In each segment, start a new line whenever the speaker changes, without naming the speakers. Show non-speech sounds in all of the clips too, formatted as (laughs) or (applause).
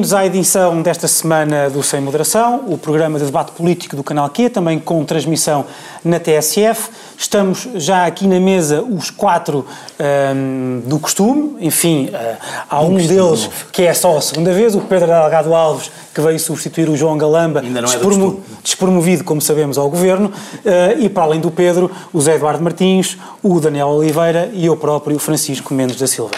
Bem-vindos à edição desta semana do Sem Moderação, o programa de debate político do Canal Q, também com transmissão na TSF. Estamos já aqui na mesa os quatro um, do costume, enfim, uh, há um deles que é só a segunda vez, o Pedro Delgado Alves, que veio substituir o João Galamba,
Ainda não é
despromo despromovido, como sabemos, ao Governo, uh, e para além do Pedro, o Zé Eduardo Martins, o Daniel Oliveira e eu próprio, Francisco Mendes da Silva.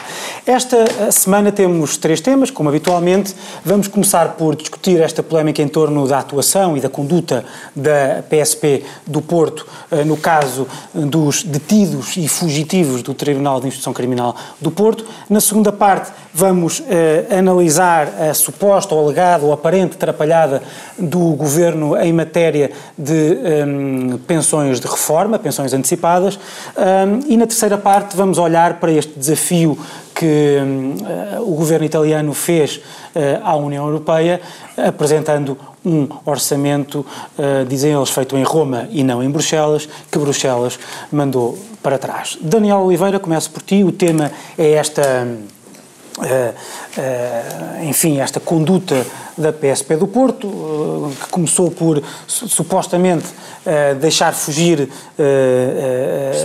Esta uh, semana temos três temas, como habitualmente. Vamos começar por discutir esta polémica em torno da atuação e da conduta da PSP do Porto, no caso dos detidos e fugitivos do Tribunal de Instrução Criminal do Porto. Na segunda parte, vamos analisar a suposta ou alegada ou aparente atrapalhada do Governo em matéria de um, pensões de reforma, pensões antecipadas, um, e na terceira parte vamos olhar para este desafio que um, o governo italiano fez uh, à União Europeia, apresentando um orçamento, uh, dizem eles, feito em Roma e não em Bruxelas, que Bruxelas mandou para trás. Daniel Oliveira, começo por ti, o tema é esta. Uh, uh, enfim, esta conduta da PSP do Porto, uh, que começou por supostamente deixar fugir.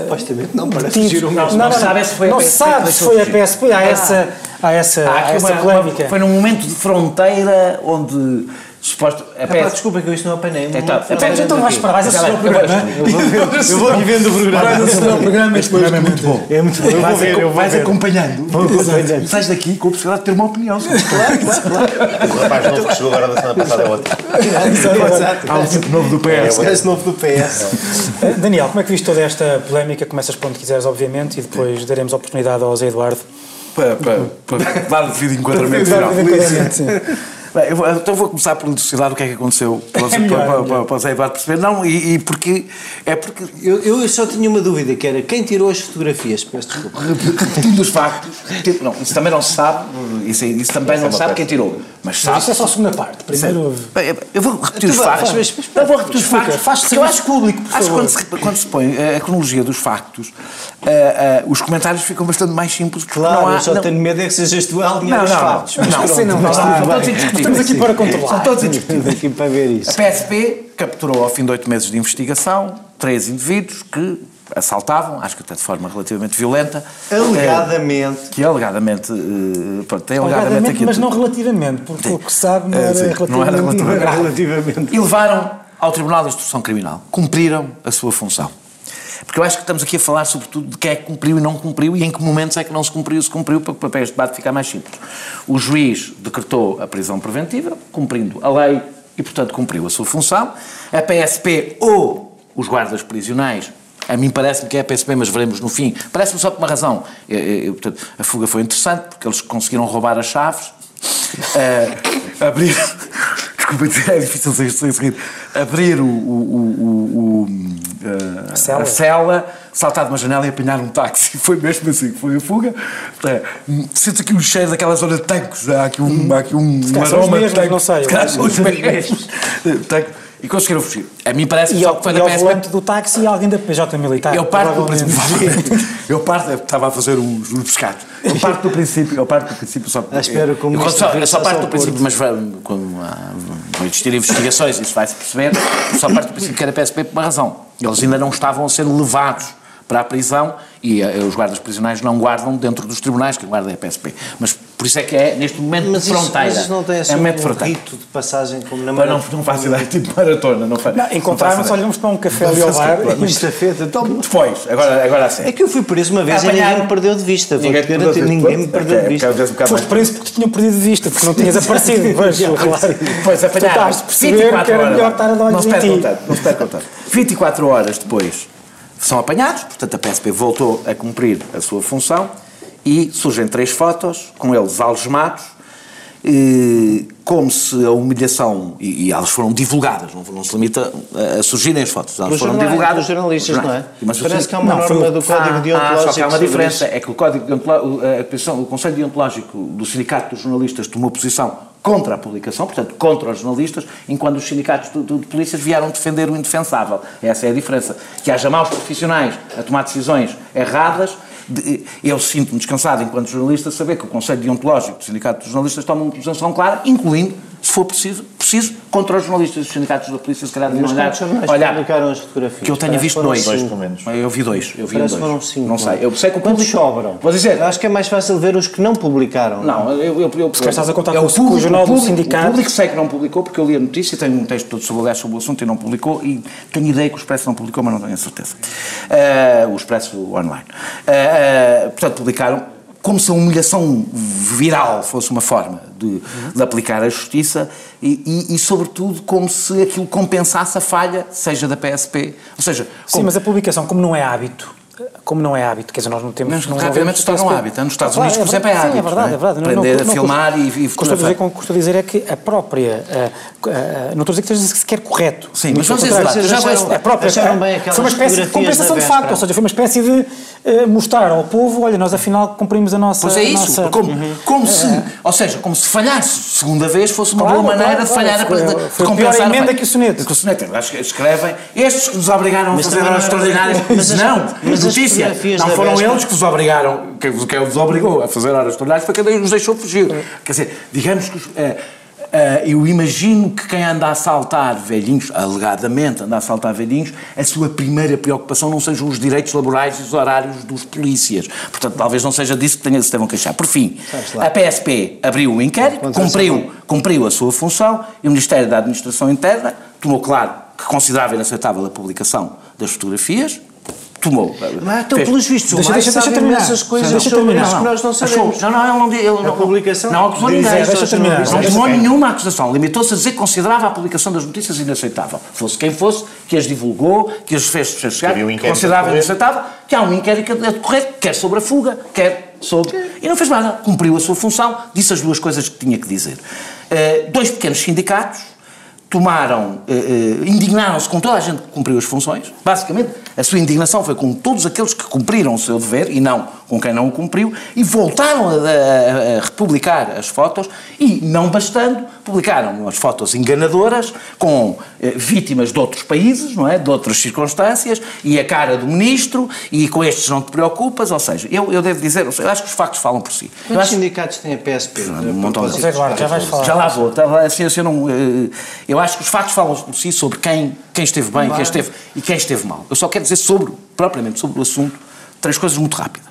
supostamente não, parece fugir um
não, não, não, sabe se foi a PSP. sabe se foi a PSP, há essa, há essa, há há essa uma, polémica.
Uma, foi num momento de fronteira onde Suposto,
a. Epá, desculpa que eu isto não apanhei.
É, tá, então, então vais para vais assistir ao programa.
Eu vou aqui vendo o programa.
Vais assistir ao programa. Este programa é muito bom.
É muito bom.
Vais, ver, eu vais acompanhando. Sais daqui com a possibilidade de ter uma opinião.
Claro, claro, claro.
O rapaz novo que chegou agora da semana passada é.
Exato. Há um tipo novo do PS.
É o novo do PS.
Daniel, como é que viste toda esta polémica? Começas por onde quiseres, obviamente, e depois daremos a oportunidade ao Zé Eduardo.
Para, para, para dar devido enquadramento final. Bem, eu, então vou começar por elucidar o que é que aconteceu para, é melhor, para, para, para o Zé Eduardo perceber. Não, e, e, porque. É porque.
Eu, eu só tinha uma dúvida, que era quem tirou as fotografias? Peço desculpa.
Repetindo os factos. Não, isso também não se sabe. Isso, isso também não se sabe quem tirou. Mas sabe.
Mas isso é só a segunda parte. Primeiro.
Bem, eu vou repetir os factos.
Mas, mas, eu vou repetir os factos. Faz-se eu acho público, por
Acho que quando se, quando se põe a cronologia dos factos, uh, uh, os comentários ficam bastante mais simples.
Claro,
não há,
eu só
não...
tenho medo é que sejas tu a alinhar os factos.
Não, não, não. Estamos aqui para controlar.
São todos indiscutíveis.
aqui para ver isso.
A PSP capturou, ao fim de oito meses de investigação, três indivíduos que assaltavam, acho que até de forma relativamente violenta.
Alegadamente.
Que alegadamente. Uh, pronto, tem
alegadamente,
alegadamente aqui.
Mas não relativamente, porque o que sabe não era, sim, relativamente,
não era relativamente.
Não era relativamente.
E levaram ao Tribunal de Instrução Criminal. Cumpriram a sua função. Porque eu acho que estamos aqui a falar sobretudo de quem é que cumpriu e não cumpriu e em que momentos é que não se cumpriu se cumpriu para o este debate ficar mais simples. O juiz decretou a prisão preventiva, cumprindo a lei e, portanto, cumpriu a sua função. A PSP ou os guardas prisionais a mim parece-me que é a PSP, mas veremos no fim. Parece-me só por uma razão. Eu, eu, portanto, a fuga foi interessante, porque eles conseguiram roubar as chaves, uh, abrir desculpa (laughs) é difícil sem rir, abrir o, o, o, o
a, cela.
a, cela. saltar de uma janela e apanhar um táxi. (laughs) Foi mesmo assim, foi a fuga. É, Sentes aqui um cheiro daquela zona de tanques, há aqui um, há aqui um,
um aroma de tanques. Não sei.
São os (laughs) mesmos. E conseguiram fugir. A mim parece
que
e
que foi na PSP... volante do táxi e alguém da PJ Militar.
Eu parto do princípio... (laughs) eu parto... Estava a fazer uns, uns pescados. Eu parto do princípio... Eu parto do princípio só...
À espera como...
Eu, só, eu só parto do princípio, mas como vão existir investigações, isso vai-se perceber, só parto do princípio que era PSP por uma razão. Eles ainda não estavam a ser levados para a prisão e uh, os guardas prisionais não guardam dentro dos tribunais, que guarda é a PSP. Mas por isso é que é, neste momento,
mas
de fronteira.
Isso, mas isso não tem assim
é um,
um rito de passagem como na
maratona? Não, não faço ideia, tipo maratona. Não,
não Encontraram-nos, olhamos para um café ali ao bar.
Mas estafeta, então...
Depois, (laughs) agora, agora assim.
É que eu fui preso uma vez e ninguém me perdeu de vista. Ninguém, te ninguém me perdeu de vista.
Foste preso porque te tinham perdido de vista, porque não tinhas (laughs) aparecido.
Pois, apanharam.
Tu perceber que era melhor estar a dar
se perde tanto, não se perde tanto. 24 horas depois são apanhados, portanto a PSP voltou a cumprir a sua função e surgem três fotos com eles algemados, como se a humilhação, e, e elas foram divulgadas, não, não se limita a, a surgirem as fotos, elas foram divulgadas.
Dos jornalistas, não é?
Mas
Parece que há uma não, norma do Código ah, Deontológico. Ah, só
que há uma diferença, é que o, código a, o Conselho Deontológico do Sindicato dos Jornalistas tomou posição contra a publicação, portanto, contra os jornalistas, enquanto os sindicatos de, de, de polícias vieram defender o indefensável. Essa é a diferença. Que haja maus profissionais a tomar decisões erradas eu sinto-me descansado enquanto jornalista saber que o Conselho Deontológico do Sindicato dos Jornalistas toma uma posição clara, incluindo se for preciso, preciso contra os jornalistas dos sindicatos da polícia, se calhar
deviam olhar. Olhar, publicaram as fotografias?
Que eu tenha visto dois.
Dois, pelo menos.
Eu vi dois. Eu vi dois.
foram cinco.
Não sei. Eu sei que o
Quantos sobram?
Vou dizer.
Acho que é mais fácil ver os que não publicaram.
Não, eu... eu, eu,
se estás a contar é com o, público, o jornal
do
sindicato...
O público sei que não publicou, porque eu li a notícia, tenho um texto todo sobre, sobre o assunto e não publicou, e tenho ideia que o Expresso não publicou, mas não tenho a certeza. Uh, o Expresso online. Uh, uh, portanto, publicaram como se a humilhação viral fosse uma forma de, de aplicar a justiça e, e, e, sobretudo, como se aquilo compensasse a falha, seja da PSP. Ou seja,
Sim, mas a publicação, como não é hábito, como não é hábito, quer dizer, nós não temos...
Mas não rapidamente se torna um hábito. Nos Estados Unidos, por exemplo, é hábito.
Sim, é verdade, é verdade.
Aprender a filmar e, e
custa dizer, custa dizer é que a própria... Uh, uh, não estou a dizer que esteja sequer correto.
Sim, mas vamos dizer, já
a própria... Foi uma espécie de compensação de facto, ou seja, foi uma espécie de uh, mostrar ao povo, olha, nós afinal cumprimos a nossa...
Pois é isso, como, uhum. se... Ou seja, como se falhasse segunda vez fosse uma boa maneira de falhar,
foi,
de,
compensar... a emenda que o soneto.
Que o soneto, acho que escrevem, estes que nos obrigaram a fazer horas extraordinárias, (laughs) mas não, mas notícia, não foram eles que os obrigaram, que, que os obrigou a fazer horas extraordinárias foi quem os deixou fugir. Quer dizer, digamos que. Uh, Uh, eu imagino que quem anda a assaltar velhinhos, alegadamente anda a assaltar velhinhos, a sua primeira preocupação não sejam os direitos laborais e os horários dos polícias. Portanto, talvez não seja disso que tenha, se devam queixar. Por fim, a PSP abriu o um inquérito, cumpriu, cumpriu a sua função e o Ministério da Administração Interna tomou claro que considerava inaceitável a publicação das fotografias, tomou.
Mas então, pelos vistos,
deixa, deixa, deixa terminar.
essas coisas deixa terminar. que nós não sabemos.
Não, não, ele não, ele não,
a publicação
não acusou ninguém. Deixa terminar. Não tomou nenhuma acusação. Limitou-se a dizer que considerava a publicação das notícias inaceitável. Fosse quem fosse, que as divulgou, que as fez chegar, que considerava inaceitável, que há um inquérito a decorrer, quer sobre a fuga, quer sobre... E não fez nada. Cumpriu a sua função, disse as duas coisas que tinha que dizer. Uh, dois pequenos sindicatos tomaram, uh, uh, indignaram-se com toda a gente que cumpriu as funções, basicamente, a sua indignação foi com todos aqueles que cumpriram o seu dever e não com quem não o cumpriu, e voltaram a, a, a republicar as fotos e, não bastando, publicaram as fotos enganadoras com eh, vítimas de outros países, não é? De outras circunstâncias, e a cara do ministro, e com estes não te preocupas, ou seja, eu, eu devo dizer, eu acho que os factos falam por si.
Quantos
acho,
sindicatos têm a PSP?
Um montão
de Eduardo, já vais falar.
Já lá vou. Tá, assim, assim, eu, não, eh, eu acho que os factos falam por si sobre quem, quem esteve bem quem esteve, e quem esteve mal. Eu só quero dizer sobre, propriamente sobre o assunto, três coisas muito rápidas.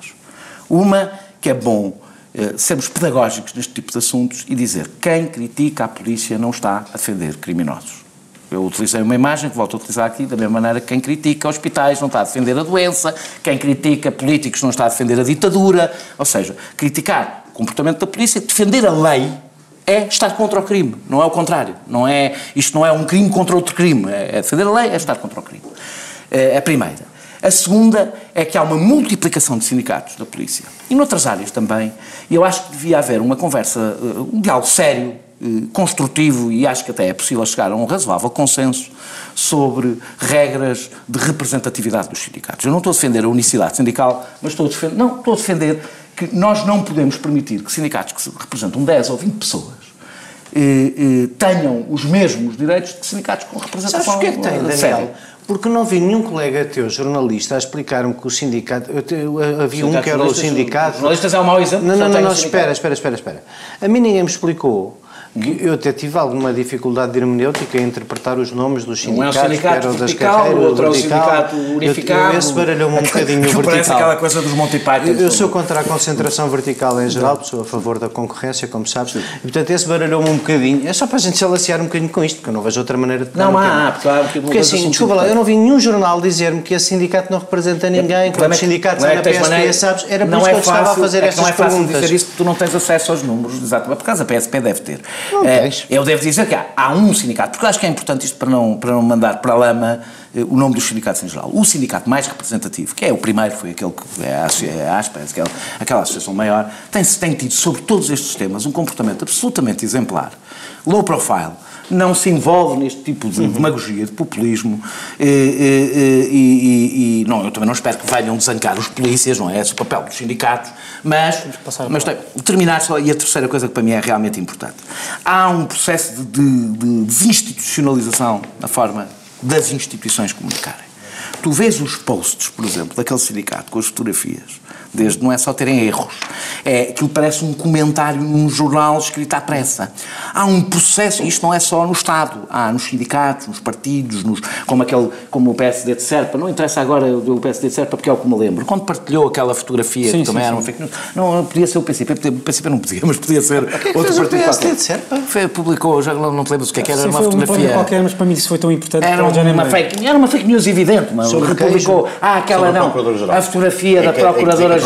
Uma, que é bom eh, sermos pedagógicos neste tipo de assuntos e dizer quem critica a polícia não está a defender criminosos. Eu utilizei uma imagem que volto a utilizar aqui, da mesma maneira que quem critica hospitais não está a defender a doença, quem critica políticos não está a defender a ditadura. Ou seja, criticar o comportamento da polícia, defender a lei, é estar contra o crime, não é o contrário. Não é, isto não é um crime contra outro crime. É, é defender a lei, é estar contra o crime. É a primeira. A segunda é que há uma multiplicação de sindicatos da polícia. E noutras áreas também. E eu acho que devia haver uma conversa, eh, um diálogo sério, eh, construtivo, e acho que até é possível chegar a um razoável consenso sobre regras de representatividade dos sindicatos. Eu não estou a defender a unicidade sindical, mas estou a defender, não, estou a defender que nós não podemos permitir que sindicatos que representam 10 ou 20 pessoas eh, eh, tenham os mesmos direitos que sindicatos com representação
Sabes o que é que tem, Daniel? Porque não vi nenhum colega teu, jornalista, a explicar-me que o sindicato. Eu, eu, havia um que era o sindicato.
Jornalistas é um mau exemplo.
Não, não, não, não espera, espera, espera, espera. A mim ninguém me explicou eu até tive alguma dificuldade de hermenêutica em interpretar os nomes dos sindicatos, um é um sindicato
das carreiras, o outro é o sindicato unificado.
Eu, esse baralhou-me um (laughs) bocadinho vertical. Parece
aquela coisa dos Monty Python.
Eu, eu sou contra a concentração vertical em geral, sou a favor da concorrência, como sabes, Sim. e portanto esse baralhou-me um bocadinho. É só para a gente se alaciar um bocadinho com isto, porque eu não vejo outra maneira de
Não há, claro.
Porque, porque assim, desculpa lá, eu não vi nenhum jornal dizer-me que esse sindicato não representa ninguém, que os sindicatos é na PSP, sabes? Era por isso que eu estava a fazer estas perguntas. Não é fácil
dizer isso porque tu não tens acesso aos números, exato. Por causa da PSP deve ter.
Não tens.
Eu devo dizer que há, há um sindicato, porque acho que é importante isto para não, para não mandar para a lama eh, o nome dos sindicatos em geral. O sindicato mais representativo, que é o primeiro, foi aquele que é a, é ASPA, aquela, aquela associação maior, tem, tem tido sobre todos estes temas um comportamento absolutamente exemplar, low profile, não se envolve neste tipo de demagogia, de populismo, e, e, e, e, não, eu também não espero que venham desancar os polícias, não é? Esse o papel dos sindicatos, mas, mas tem, terminar só, e a terceira coisa que para mim é realmente importante, há um processo de, de, de desinstitucionalização na forma das instituições comunicarem. Tu vês os posts, por exemplo, daquele sindicato com as fotografias desde não é só terem erros, é aquilo parece um comentário num jornal escrito à pressa. Há um processo, isto não é só no Estado, há nos sindicatos, nos partidos, nos, como, aquele, como o PSD de Serpa, não interessa agora o PSD de Serpa porque é o que me lembro, quando partilhou aquela fotografia
Sim,
que também
sim,
era uma fake news, não, podia ser o PCP, o PCP não podia, (laughs) mas podia ser
que é que
outro
fez o
partido
PSD de Serpa?
Foi, publicou, já não, não te lembras o que é que era,
Sim,
uma
uma
fotografia...
qualquer, mas para mim isso foi tão importante
Era uma,
lembro.
fake, era uma fake news evidente, mas publicou. Ah, aquela não.
Procuradora-Geral.
A fotografia da
É que- é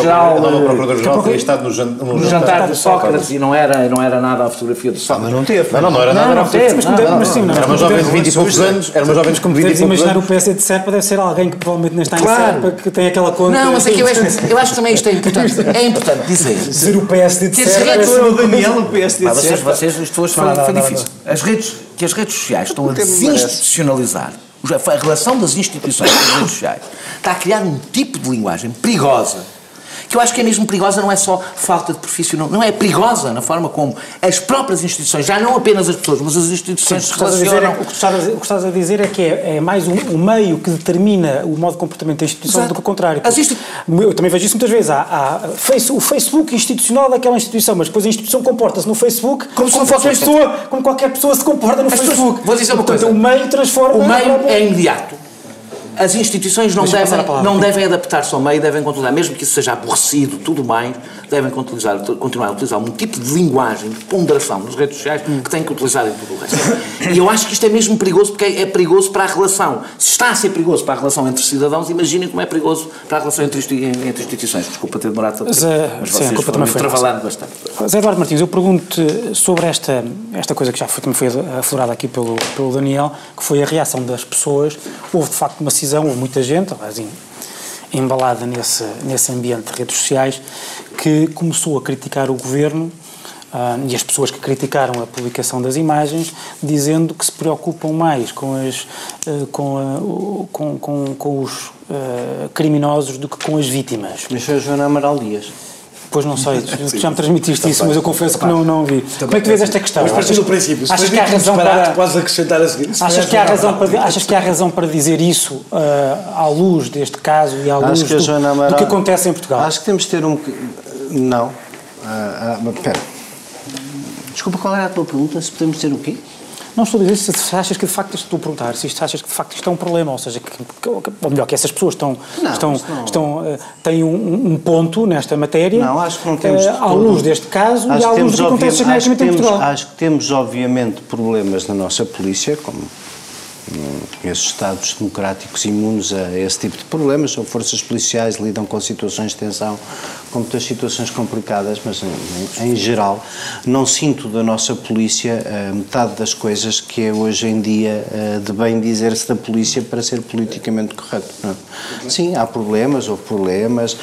é nova
eh,
Procuradora-Geral tinha estado no, jan- no
no jantar de Sócrates e não era, não era nada a fotografia do
Ah,
Sócrates.
mas não teve.
Não, não, não era
Não,
nada.
não teve,
Mas
não, não,
não, sim, não,
Era uma
mas
jovem de
como
20 e poucos anos. Era uma jovem de 20 e poucos
imaginar o
anos.
PSD de Serpa deve ser alguém que provavelmente nem está em
Claro.
Serpa, que tem aquela conta.
Não, mas é que eu acho, (laughs) que também isto é importante. É importante dizer.
Dizer o PSD de Serpa. é
o Daniel, o PSD
Pá,
de
vocês,
Serpa.
vocês, isto hoje foi,
Não, não, não,
difícil. As redes, que as redes sociais estão a desinstitucionalizar a relação das instituições com as redes sociais está a criar um tipo de linguagem perigosa que eu acho que é mesmo perigosa, não é só falta de profissional, não é perigosa na forma como as próprias instituições, já não apenas as pessoas, mas as instituições se
a dizer é-
relacionam.
o que estás a dizer- é que é, é mais um, um meio que determina o modo de comportamento da instituição
Exato.
do que o contrário. Eu também vejo isso muitas vezes. Há, há face- o Facebook institucional daquela instituição, mas depois a instituição comporta-se no Facebook como,
se não
qualquer pessoa, como qualquer pessoa se comporta no
As pessoas-
Facebook.
vou dizer uma
Portanto,
coisa.
o meio transforma.
O meio é imediato. As instituições não devem, não devem adaptar-se ao meio, devem controlar, mesmo que isso seja aborrecido, tudo mais, devem utilizar, continuar a utilizar um tipo de linguagem, de ponderação nas redes sociais que têm que utilizar em tudo o resto. E eu acho que isto é mesmo perigoso porque é, é perigoso para a relação. Se está a ser perigoso para a relação entre cidadãos, imaginem como é perigoso para a relação entre, entre instituições. Desculpa ter demorado tanto tempo,
eh,
mas
sim, a
vocês foram trabalhando bastante.
Zé Eduardo Martins, eu pergunto sobre esta, esta coisa que já foi, também foi aflorada aqui pelo, pelo Daniel, que foi a reação das pessoas. Houve de facto uma cisão, houve muita gente, em- embalada nesse, nesse ambiente de redes sociais, que começou a criticar o governo ah, e as pessoas que criticaram a publicação das imagens, dizendo que se preocupam mais com, as, ah, com, a- com, com, com os ah, criminosos do que com as vítimas.
Mas foi a Joana Amaral Dias.
Pois não sei, tu já me transmitiste isso, mas eu confesso que não, não vi. Como é que tu vês esta questão?
Mas partiu do princípio. Se
Achas que há razão para...
Podes acrescentar a seguir. Se
Achas que, há razão para, achas que há razão para dizer isso ah, à luz deste caso e à luz do, que acontece em Portugal?
Acho que temos de ter um. Não. Ah, ah, mas espera. Desculpa, qual era a tua pergunta? Se podemos ter o quê?
Não estou a dizer se achas que de facto, estou a perguntar, se isto achas que de facto isto é um problema, ou seja, que, ou melhor, que essas pessoas estão,
Não,
estão,
não-
estão, eh, têm um, um ponto nesta matéria,
Não, acho que não temos. de
à luz deste caso
Acho
e à luz do que acontece genericamente em
temos-
Portugal.
Acho que temos, obviamente, problemas na nossa polícia, como esses Estados democráticos imunes a esse tipo de problemas, são forças policiais, lidam com situações de tensão, com muitas situações complicadas, mas em, em geral não sinto da nossa polícia eh, metade das coisas que é hoje em dia eh, de bem dizer-se da polícia para ser politicamente correto. não é? Sim, há problemas, houve problemas.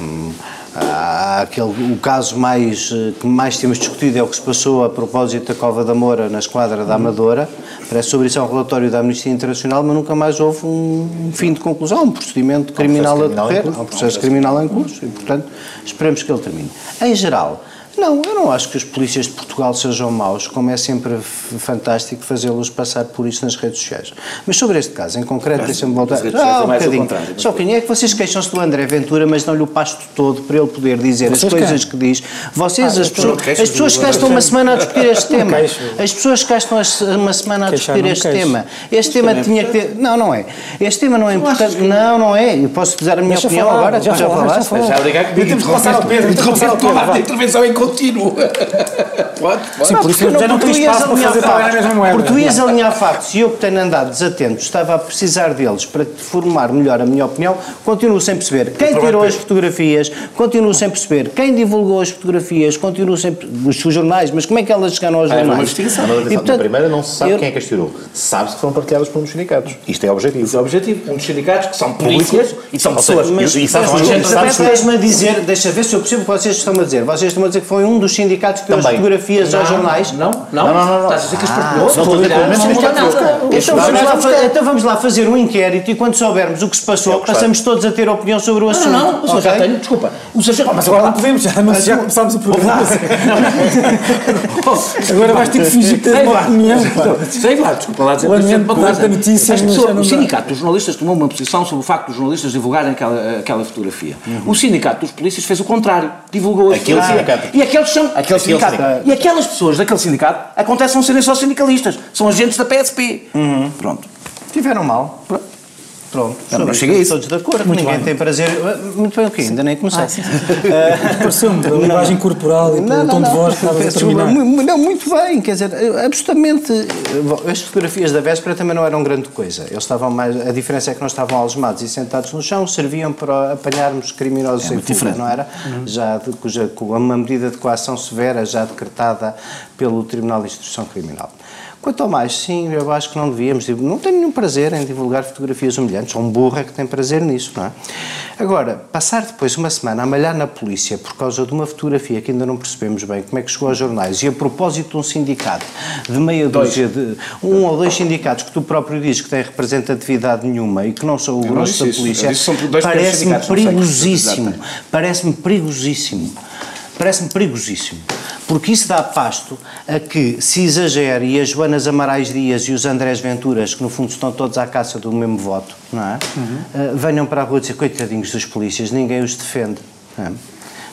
hum, Há aquele, o caso mais, eh, que mais temos discutido é o que se passou a propósito da Cova da Moura na esquadra da Amadora. Parece sobre isso é um relatório da Amnistia Internacional, mas nunca mais houve um, fim de conclusão, um procedimento criminal a decorrer, um processo criminal em curso e, portanto, esperemos que ele termine. Em geral, não, eu não acho que os polícias de Portugal sejam maus, como é sempre fantástico fazê-los passar por isso nas redes sociais. Mas sobre este caso, em concreto, deixa-me voltar. Ah,
é
um
mais ao
bocadinho. Só que é que vocês queixam-se do André Ventura, mas dão-lhe o pasto todo para ele poder dizer
Vocês
as coisas
quem?
que diz. Vocês, as, pessoas, as pessoas que cá estão uma semana a discutir este tema. As pessoas que cá estão a se- uma semana a discutir
não
este tema. Este tema tinha que ter. Não, não é. Este tema não é importante. Não, não é. Eu posso dar a minha
Deixa
opinião
falar,
agora?
já
Já
falar, já
falaste?
falar.
Já obrigado comigo.
Temos que passar ao Pedro, temos que passar ao Pedro,
Interromper
vá.
a intervenção em contínuo. Pode, pode.
Sim, por isso já não tem espaço para
alinhar
fazer pagar a mesma
factos.
moeda.
Porque tu ias alinhar factos e eu que tenho andado desatento, estava a precisar deles para te formar melhor a minha opinião, continuo sem perceber quem tirou as fotografias, continuo sem perceber quem divulgou as fotografias, continuo sem os jornais, mas como é que elas chegaram aos
Ah, é uma
jornais?
investigação.
E, portanto,
na primeira não se sabe
eu-
quem é que as tirou. Sabe-se que foram partilhadas por um dos sindicatos. Isto é objetivo.
É objetivo. Um dos sindicatos que são polícias e são pessoas.
Mas,
E- e sabes
mas,
sabes que-
estás-me a dizer, deixa ver se eu percebo o que vocês estão a dizer. Vocês estão a dizer que foi dos sindicatos que deu as
Também.
fotografias aos jornais?
Não, não.
Não, não, não, não.
Estás a dizer que as
Ah,
partilhou?
não estou a dizer
Não,
pelo menos
não,
que
não,
as
não,
partilhou.
não.
Então
Não,
vamos,
não,
lá,
não,
fa- então vamos lá fazer um inquérito e quando soubermos o que se passou,
É que
passamos todos a ter opinião sobre o
Não,
assunto.
não, não, já tenho, desculpa. O sargento,
Mas agora não podemos, já, começámos o programa. (laughs)
Oh, (laughs)
Agora vais ter que fingir que tens uma opinião.
sei lá, desculpa lá dizer
O não
sindicato dos jornalistas tomou uma posição sobre o facto dos jornalistas divulgarem aquela, fotografia. O sindicato dos polícias fez o contrário, divulgou a fotografia. E aqueles são aquele sindicato.
sindicato.
E aquelas pessoas daquele sindicato acontece não serem só sindicalistas, são agentes da PSP. Pronto.
Tiveram mal. Pronto,
Não,
sobre
não chega a isso.
Todos de acordo,
Muito
ninguém
bem.
tem prazer. Muito bem, o quê? Ainda nem comecei. (laughs)
Pareceu-me a linguagem corporal e pelo tom de voz que estavas a terminar.
Não, muito bem, quer dizer, absolutamente. Bom, as fotografias da véspera também não eram grande coisa. Eles estavam mais. A diferença é que não estavam algemados e sentados no chão, serviam para apanharmos criminosos sem
muito
fuga,
diferente.
não era? Já de, cuja, com uma medida de coação severa já decretada pelo Tribunal de Instrução Criminal. Quanto ao mais, sim, eu acho que não devíamos. Não tenho nenhum prazer em divulgar fotografias humilhantes. Sou um burro é que tem prazer nisso, não é? Agora, passar depois uma semana a malhar na polícia por causa de uma fotografia que ainda não percebemos bem como é que chegou aos jornais e a propósito de um sindicato de meia dúzia de. um ou dois sindicatos que tu próprio dizes que têm representatividade nenhuma e que não são o grosso da polícia, parece-me perigosíssimo. Parece-me perigosíssimo. Parece-me perigosíssimo. Porque isso dá pasto a que se exagere e as Joanas Amarais Dias e os Andrés Venturas, que no fundo estão todos à caça do mesmo voto, não é? Eh, venham para a rua dizer, coitadinhos dos polícias, ninguém os defende. é?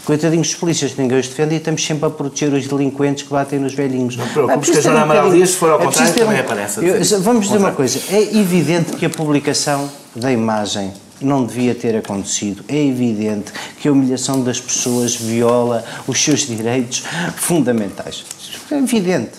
Coitadinhos dos polícias, ninguém os defende e estamos sempre a proteger os delinquentes que batem nos velhinhos. Não
preocupes, que a Joana Amaral Dias, se for ao contrário, também aparece isso.
Vamos dizer uma coisa, é evidente que a publicação da imagem não devia ter acontecido. É evidente que a humilhação das pessoas viola os seus direitos fundamentais. É evidente.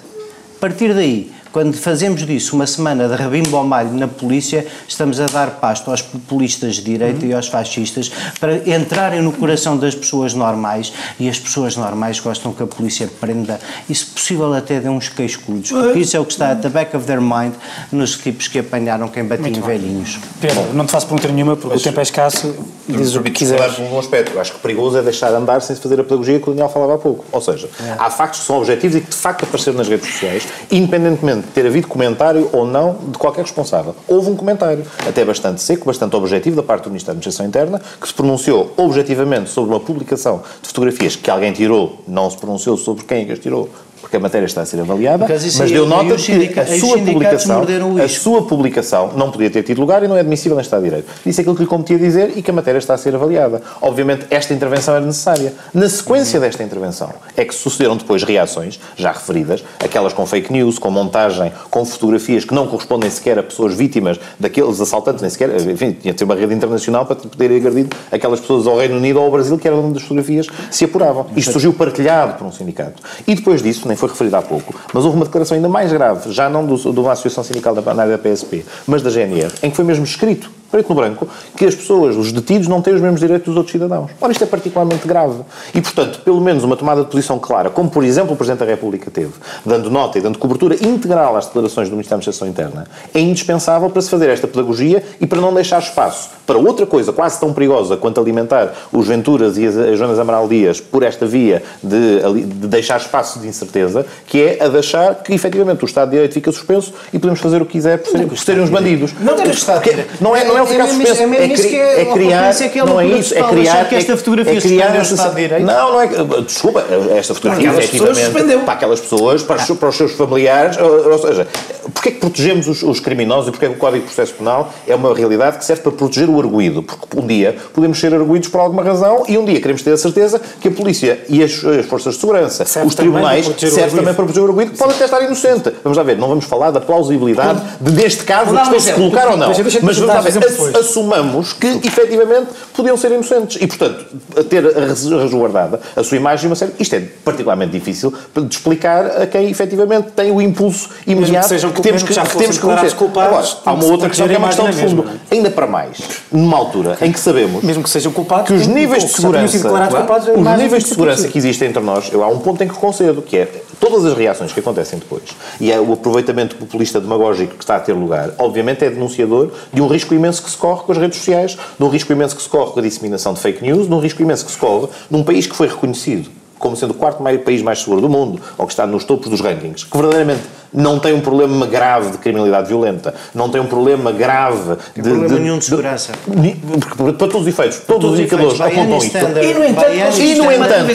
A partir daí, quando fazemos disso uma semana de rabimbo ao malho na polícia, estamos a dar pasto aos populistas de direita e aos fascistas para entrarem no coração das pessoas normais e as pessoas normais gostam que a polícia prenda e, se possível, até dê uns queixudos, porque isso é o que está at the back of their mind nos tipos que apanharam quem batia em velhinhos.
Pedro, não te faço pergunta nenhuma porque o tempo é escasso. Dizes o que quiseres.
por um aspecto. Acho que perigoso é deixar andar sem se fazer a pedagogia que o Daniel falava há pouco. Ou seja, há factos que são objetivos e que de facto apareceram nas redes sociais, independentemente de ter havido comentário ou não de qualquer responsável. Houve um comentário, até bastante seco, bastante objetivo, da parte do Ministério da Administração Interna, que se pronunciou objetivamente sobre uma publicação de fotografias que alguém tirou, não se pronunciou sobre quem é as tirou, porque a matéria está a ser avaliada, mas deu nota que a sua publicação, a sua publicação não podia ter tido lugar e não é admissível em Estado de Direito. Disse aquilo que lhe competia dizer e que a matéria está a ser avaliada. Obviamente, esta intervenção era necessária. Na sequência desta intervenção é que sucederam depois reações, já referidas, aquelas com fake news, com montagem, com fotografias que não correspondem sequer a pessoas vítimas daqueles assaltantes, nem sequer, enfim, tinha de ter uma rede internacional para poder agredir aquelas pessoas ao Reino Unido ou ao Brasil que eram onde as fotografias se apuravam. Isto surgiu partilhado por um sindicato. E depois disso, nem foi referido há pouco, mas houve uma declaração ainda mais grave, já não do, de uma associação sindical da, da PSP, mas da GNR, em que foi mesmo escrito, preto no branco, que as pessoas, os detidos, não têm os mesmos direitos dos outros cidadãos. Ora, isto é particularmente grave. E, portanto, pelo menos uma tomada de posição clara, como, por exemplo, o Presidente da República teve, dando nota e dando cobertura integral às declarações do Ministério da Administração Interna, é indispensável para se fazer esta pedagogia e para não deixar espaço para outra coisa quase tão perigosa quanto alimentar os Venturas e as, as Jonas Amaral Dias por esta via de, de deixar espaço de incerteza, que é a de achar que, efetivamente, o Estado de Direito fica suspenso e podemos fazer o que quiser por serem, por serem uns bandidos.
Não tem o Estado de
Porque
Direito.
não é, não é o
É
ficar suspenso,
é é-
é criar,
é que é
não é isso, é criar,
que esta fotografia
é criar
Estado de Direito.
Não, não é, desculpa, esta fotografia, efetivamente, para aquelas pessoas, para, os, seus familiares, ou, seja, porquê é que protegemos os, os criminosos e porquê é que o Código de Processo Penal é uma realidade que serve para proteger o arguído, porque um dia podemos ser arguídos por alguma razão e um dia queremos ter a certeza que a polícia e as, as forças de segurança,
Serve
os tribunais,
proteger
serve também para proteger o arguído, que pode até estar inocente. Vamos lá ver, não vamos falar da plausibilidade de, neste caso,
um
que se
exemplo.
colocar ou não. Mas vamos lá ver, assumamos que efetivamente podiam ser inocentes e, portanto, ter res- resguardada a sua imagem uma série. Isto é particularmente difícil de explicar a quem efetivamente tem o impulso imediato que temos que,
que
temos que
culpados,
Agora, há uma outra questão que é uma questão de fundo. Ainda para mais, numa altura em que sabemos
Mesmo que sejam culpados.
que os níveis de segurança,
a
os níveis de segurança que existem entre nós, eu há um ponto em que concedo, que é todas as reações que acontecem depois e é o aproveitamento populista demagógico que está a ter lugar, obviamente é denunciador de um risco imenso que se corre com as redes sociais, de um risco imenso que se corre com a disseminação de fake news, de um risco imenso que se corre num país que foi reconhecido como sendo o quarto maior país mais seguro do mundo, ou que está nos topos dos rankings, que verdadeiramente não tem um problema grave de criminalidade violenta, não tem um problema grave de.
problema
de-
nenhum de segurança.
de- para todos os efeitos, todos, os indicadores apontam isto.
E, no entanto,
E no entanto,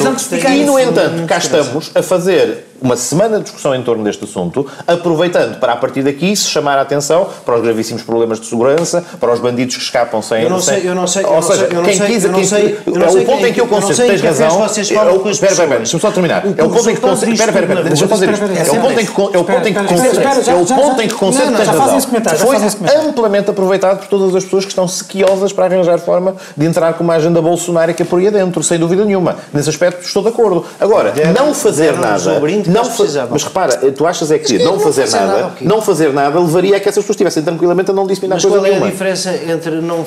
e no entanto, cá estamos a fazer uma semana de discussão em torno deste assunto, aproveitando para a partir daqui se chamar a atenção para os gravíssimos problemas de segurança, para os bandidos que escapam sem.
Eu não sei, eu não sei, eu
Ou
não
seja,
sei, eu não
quem
sei,
quis,
eu não
quem-
sei, eu não
é
sei
o ponto em que eu que tens
que
razão. é Espera, espera, deixa-me só terminar. É o ponto em que
disto
Espera, espera, deixa-me fazer isto. É o ponto em que con- é o ponto em que
espera,
concedo.
espera, já-
É o
já-
ponto
já-
em que concedo
não,
que
não,
tens razão. Foi amplamente aproveitado por todas as pessoas que estão sequiosas para arranjar forma de entrar com uma agenda bolsonárica por aí adentro, sem dúvida nenhuma. Nesse aspecto estou de acordo. Agora, não fazer nada,
que
não
precisávamos.
mas repara, tu achas é que não
não
fazer
fazer
nada,
nada,
não fazer nada levaria a que essas pessoas estivessem tranquilamente a não disseminar
Mas
coisa
qual é a
nenhuma.
diferença entre não.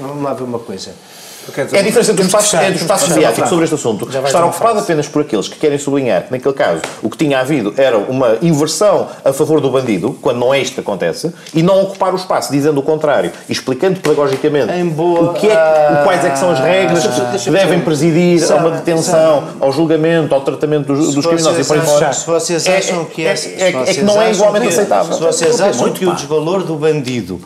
Vamos lá ver uma coisa.
É a diferença entre o espaço, é do espaço mediático sobre este assunto estar ocupado apenas por aqueles que querem sublinhar que, naquele caso, o que tinha havido era uma inversão a favor do bandido, quando não é isto que acontece, e não ocupar o espaço dizendo o contrário, explicando pedagogicamente
boa-
o que é, que- quais é que são as regras que devem presidir a uma
Sabe-
detenção, ao julgamento, ao tratamento dos, dos criminosos e por aí fora.
se vocês
É-
acham que
é,
é,
é, é, que não é igualmente aceitável.
Se vocês acham que o desvalor do bandido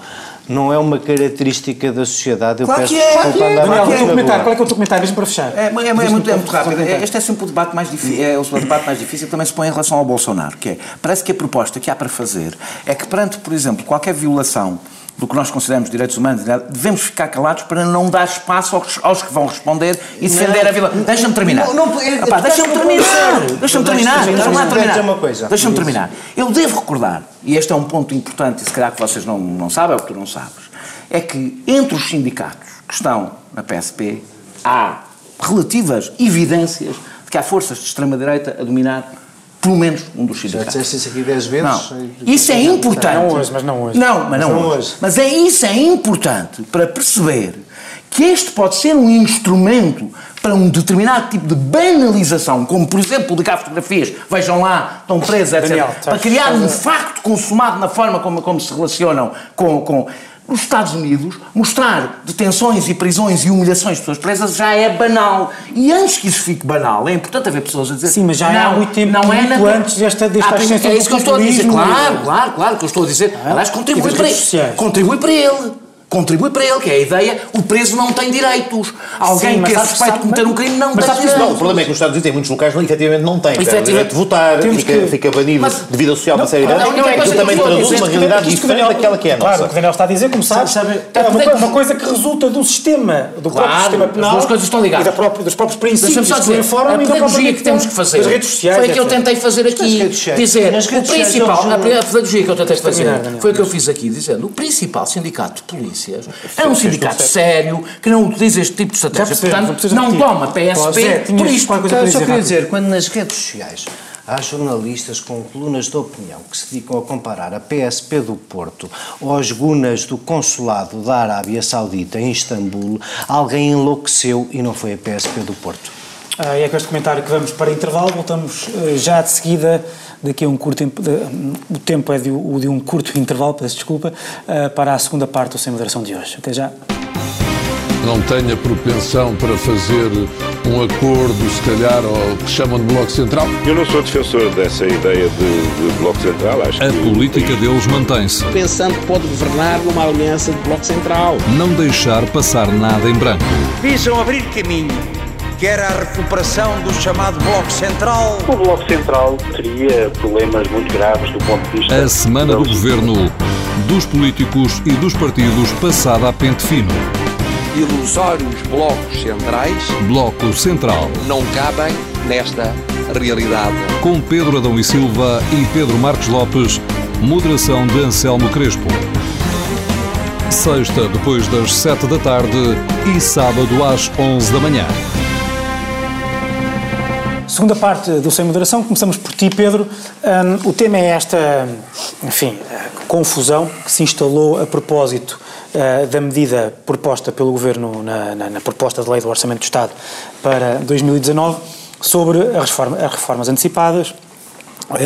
não é uma característica da sociedade, eu
Claro
peço
que é,
desculpa
claro que é.
andar
Daniel,
aqui
o comentário, qual é que é o teu comentário? Mesmo para fechar.
É, é, é, muito, é
teu
muito rápido.
comentário.
Este é sempre o debate mais difícil. É o debate mais difícil que também se põe em relação ao Bolsonaro, que é, parece que a proposta que há para fazer é que perante, por exemplo, qualquer violação do que nós consideramos direitos humanos, devemos ficar calados para não dar espaço aos, aos que vão responder e defender a violação. Deixa-me terminar.
Não, não, é-
Deixa-me
não
terminar. Deixa-me terminar. Deixa-me terminar.
Diz.
terminar. Eu devo recordar, e este é um ponto importante, e se calhar que vocês não, não sabem, ou que tu não sabes, é que entre os sindicatos que estão na PSP há relativas evidências de que há forças de extrema-direita a dominar pelo menos um dos
Já
sindicatos.
disseste isso aqui 10 vezes?
Não. Isso é importante.
Não hoje, mas não hoje.
Não, mas não,
Mas não
hoje.
hoje.
Mas é isso é importante para perceber que este pode ser um instrumento para um determinado tipo de banalização, como por exemplo publicar fotografias, vejam lá, estão presos, etc.
Daniel,
para criar um facto consumado na forma como, como se relacionam com, com. Nos Estados Unidos, mostrar detenções e prisões e humilhações de pessoas presas já é banal. E antes que isso fique banal, é importante haver pessoas a dizer
Sim, mas já
não,
há muito tempo,
não é
muito
na-
antes desta- desta
Ah, É
do
isso que eu estou a dizer. Claro, claro, claro, que eu estou a dizer. Aliás,
E
contribui para ele. Contribui para ele. Contribui para ele, que é a ideia, o preso não tem direitos. Alguém
Sim,
que é suspeito de cometer um crime não
mas
tem direitos.
Não, o problema é que nos Estados Unidos, em muitos locais, não, efetivamente não tem. Tem o
Efetivamente.
direito de votar,
Temos
fica,
que-
fica banido
Mas-
de vida social uma série de
não, não é
também traduz uma realidade
o
diferente
Daniel-
daquela que é a
Claro, o
nossa.
que o Daniel está a dizer, como sabes,
sabe-
é uma, coisa que resulta do sistema, do próprio sistema
as
penal.
duas coisas estão ligadas.
E própria, dos próprios princípios que informam e da
pedagogia que temos que fazer
das redes sociais.
foi a que eu tentei fazer aqui. Dizer, o principal,
eles
a
não-
pedagogia que eu tentei fazer foi o que eu fiz aqui, dizendo o principal sindicato de polícias é um sindicato sério, que não utiliza este tipo de estratégia. Portanto, não toma PSP por isto.
Então, eu só queria
rápido.
dizer, quando nas redes sociais há jornalistas com colunas de opinião que se dedicam a comparar a PSP do Porto aos gunas do consulado da Arábia Saudita em Istambul, alguém enlouqueceu e não foi a PSP do Porto.
Ah, e é com este comentário que vamos para intervalo, voltamos eh, já de seguida, daqui a um curto tempo, de- o tempo é de, o de um curto intervalo, peço desculpa, ah, para a segunda parte do Sem Moderação de hoje. Até já.
não tenha propensão para fazer um acordo, se calhar, ao que chamam de Bloco Central.
Eu não sou defensor dessa ideia de, de Bloco Central. Acho
A
que
política deles mantém-se.
pensando que pode governar numa aliança de bloco central.
Não deixar passar nada em branco.
visam abrir caminho, quer à recuperação do chamado Bloco Central,
O Bloco Central teria problemas muito graves do ponto de vista.
A semana do governo, dos políticos e dos partidos passada a pente fino.
ilusórios blocos centrais
Bloco Central.
não cabem nesta realidade.
Com Pedro Adão e Silva e Pedro Marcos Lopes. Moderação de Anselmo Crespo. Sexta, depois das sete da tarde e sábado às onze da manhã.
Segunda parte do Sem Moderação, começamos por ti, Pedro. Hum, o tema é esta, enfim, confusão que se instalou a propósito eh, da medida proposta pelo Governo na, na- na proposta de lei do Orçamento do Estado para 2019 sobre as, reforma- as reformas antecipadas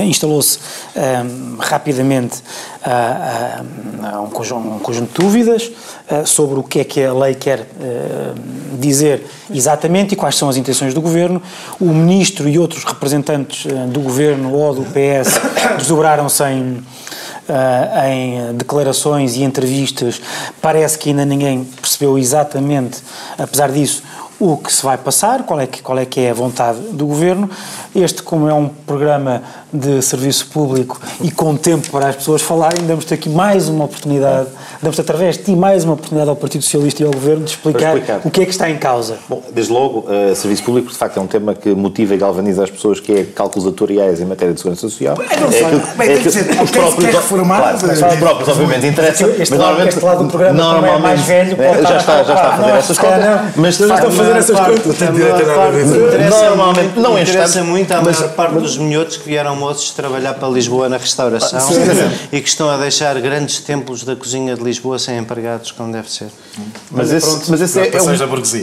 instalou-se um, rapidamente uh, uh, um, conjunto, um, conjunto, de dúvidas uh, sobre o que é que a lei quer dizer exatamente e quais são as intenções do Governo. O Ministro e outros representantes do Governo ou do PS (coughs) desdobraram-se em, em declarações e entrevistas. Parece que ainda ninguém percebeu exatamente, apesar disso, o que se vai passar, qual é que, qual é, que é a vontade do Governo. Este, como é um programa de serviço público e com tempo para as pessoas falarem, damos-te aqui mais uma oportunidade, damos-te através de ti mais uma oportunidade ao Partido Socialista e ao Governo de explicar, explicar. o que é que está em causa.
Bom, desde logo, uh, serviço público, de facto, é um tema que motiva e galvaniza as pessoas, que é cálculos atuariais em matéria de segurança social.
É, não sei, é, que, é, dizer, os próprios, quer reformar,
claro, mas, os próprios, obviamente, interessam.
Este, este, lado, este lado do programa, normalmente, é mais velho,
é, já está, já está a fazer essas contas.
Mas já está a fazer essas contas.
Normalmente, não interessa muito à maior parte dos minhotos que vieram moços trabalhar para Lisboa na restauração ah, e que estão a deixar grandes templos da cozinha de Lisboa sem empregados, como deve ser.
Mas, esse, pronto, mas, esse é, é um,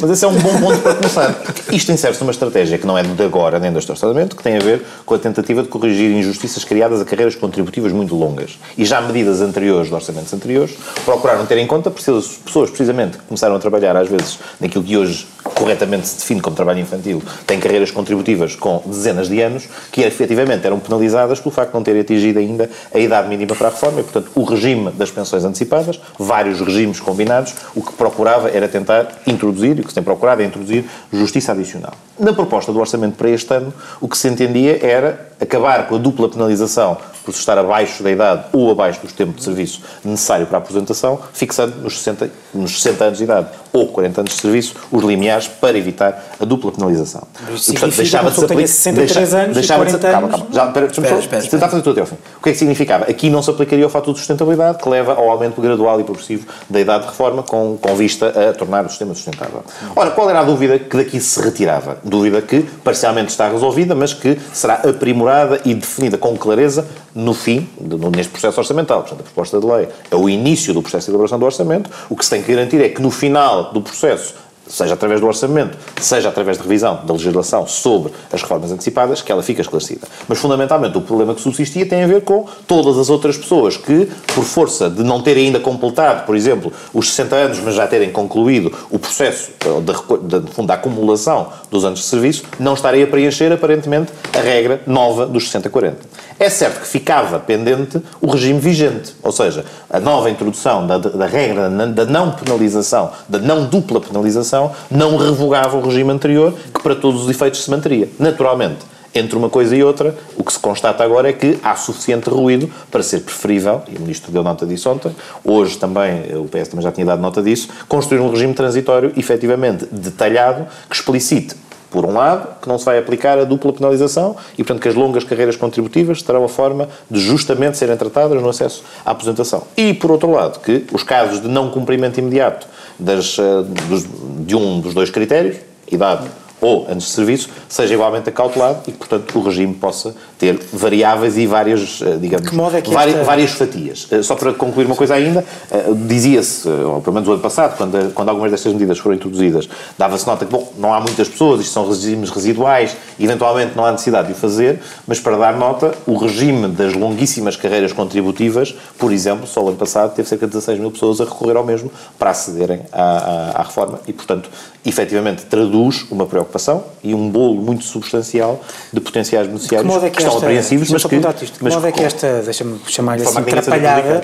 mas esse é um bom ponto para começar. Isto insere-se numa estratégia que não é de agora nem deste orçamento, que tem a ver com a tentativa de corrigir injustiças criadas a carreiras contributivas muito longas. E já medidas anteriores, de orçamentos anteriores, procuraram ter em conta pessoas, precisamente, que começaram a trabalhar, às vezes, naquilo que hoje corretamente se define como trabalho infantil, têm carreiras contributivas com dezenas de anos, que efetivamente eram penalizadas pelo facto de não terem atingido ainda a idade mínima para a reforma e, portanto, o regime das pensões antecipadas, vários regimes combinados, o que procurava era tentar introduzir, e o que se tem procurado é introduzir justiça adicional. Na proposta do orçamento para este ano, o que se entendia era acabar com a dupla penalização por se estar abaixo da idade ou abaixo dos tempos de serviço necessário para a aposentação, fixando nos 60, nos 60 anos de idade ou 40 anos de serviço os limiares para evitar a dupla penalização.
Isso e, portanto, deixava de se aplicar. 63 deixa, anos deixava 40 de, calma, calma,
já, espera, espera, espera, espera. tentar fazer tudo até ao fim. O que é que significava? Aqui não se aplicaria o fator de sustentabilidade que leva ao aumento gradual e progressivo da idade de reforma com, com vista a tornar o sistema sustentável. Ora, qual era a dúvida que daqui se retirava? Dúvida que parcialmente está resolvida, mas que será aprimorada e definida com clareza no fim, neste processo orçamental. Portanto, a proposta de lei é o início do processo de elaboração do orçamento. O que se tem que garantir é que no final do processo seja através do orçamento, seja através de revisão da legislação sobre as reformas antecipadas, que ela fica esclarecida. Mas, fundamentalmente, o problema que subsistia tem a ver com todas as outras pessoas que, por força de não terem ainda completado, por exemplo, os 60 anos, mas já terem concluído o processo de, de, acumulação dos anos de serviço, não estarem a preencher, aparentemente, a regra nova dos 60-40. É certo que ficava pendente o regime vigente, ou seja, a nova introdução da, da regra da não penalização, da não dupla penalização, não revogava o regime anterior, que para todos os efeitos se manteria. Naturalmente, entre uma coisa e outra, o que se constata agora é que há suficiente ruído para ser preferível, e o Ministro deu nota disso ontem, hoje também, o PS também já tinha dado nota disso, construir um regime transitório efetivamente detalhado que explicite por um lado, que não se vai aplicar a dupla penalização e, portanto, que as longas carreiras contributivas terão a forma de justamente serem tratadas no acesso à aposentação. E, por outro lado, que os casos de não cumprimento imediato das, eh, dos, de um dos dois critérios, idade ou anos de serviço, seja igualmente acautelado e que, portanto, o regime possa ter variáveis e várias, eh, digamos, é várias, esta... várias, fatias. Eh, só para concluir uma coisa ainda, eh, dizia-se, ou pelo menos o ano passado, quando, quando algumas destas medidas foram introduzidas, dava-se nota que, bom, não há muitas pessoas, isto são regimes residuais, eventualmente não há necessidade de o fazer, mas para dar nota, o regime das longuíssimas carreiras contributivas, por exemplo, só o ano passado teve cerca de 16 mil pessoas a recorrer ao mesmo para acederem à, à, à reforma e, portanto, efetivamente traduz uma preocupação e um bolo muito substancial de potenciais beneficiários que, é que, estão apreensivos, mas que...
Isto, mas modo é que esta, deixa-me chamar-lhe assim, atrapalhada,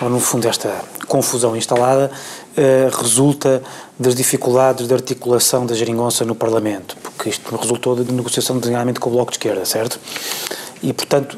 ou no fundo esta confusão instalada, uh, resulta das dificuldades de articulação da geringonça no Parlamento, porque isto resultou de negociação designadamente com o Bloco de Esquerda, certo? E, portanto,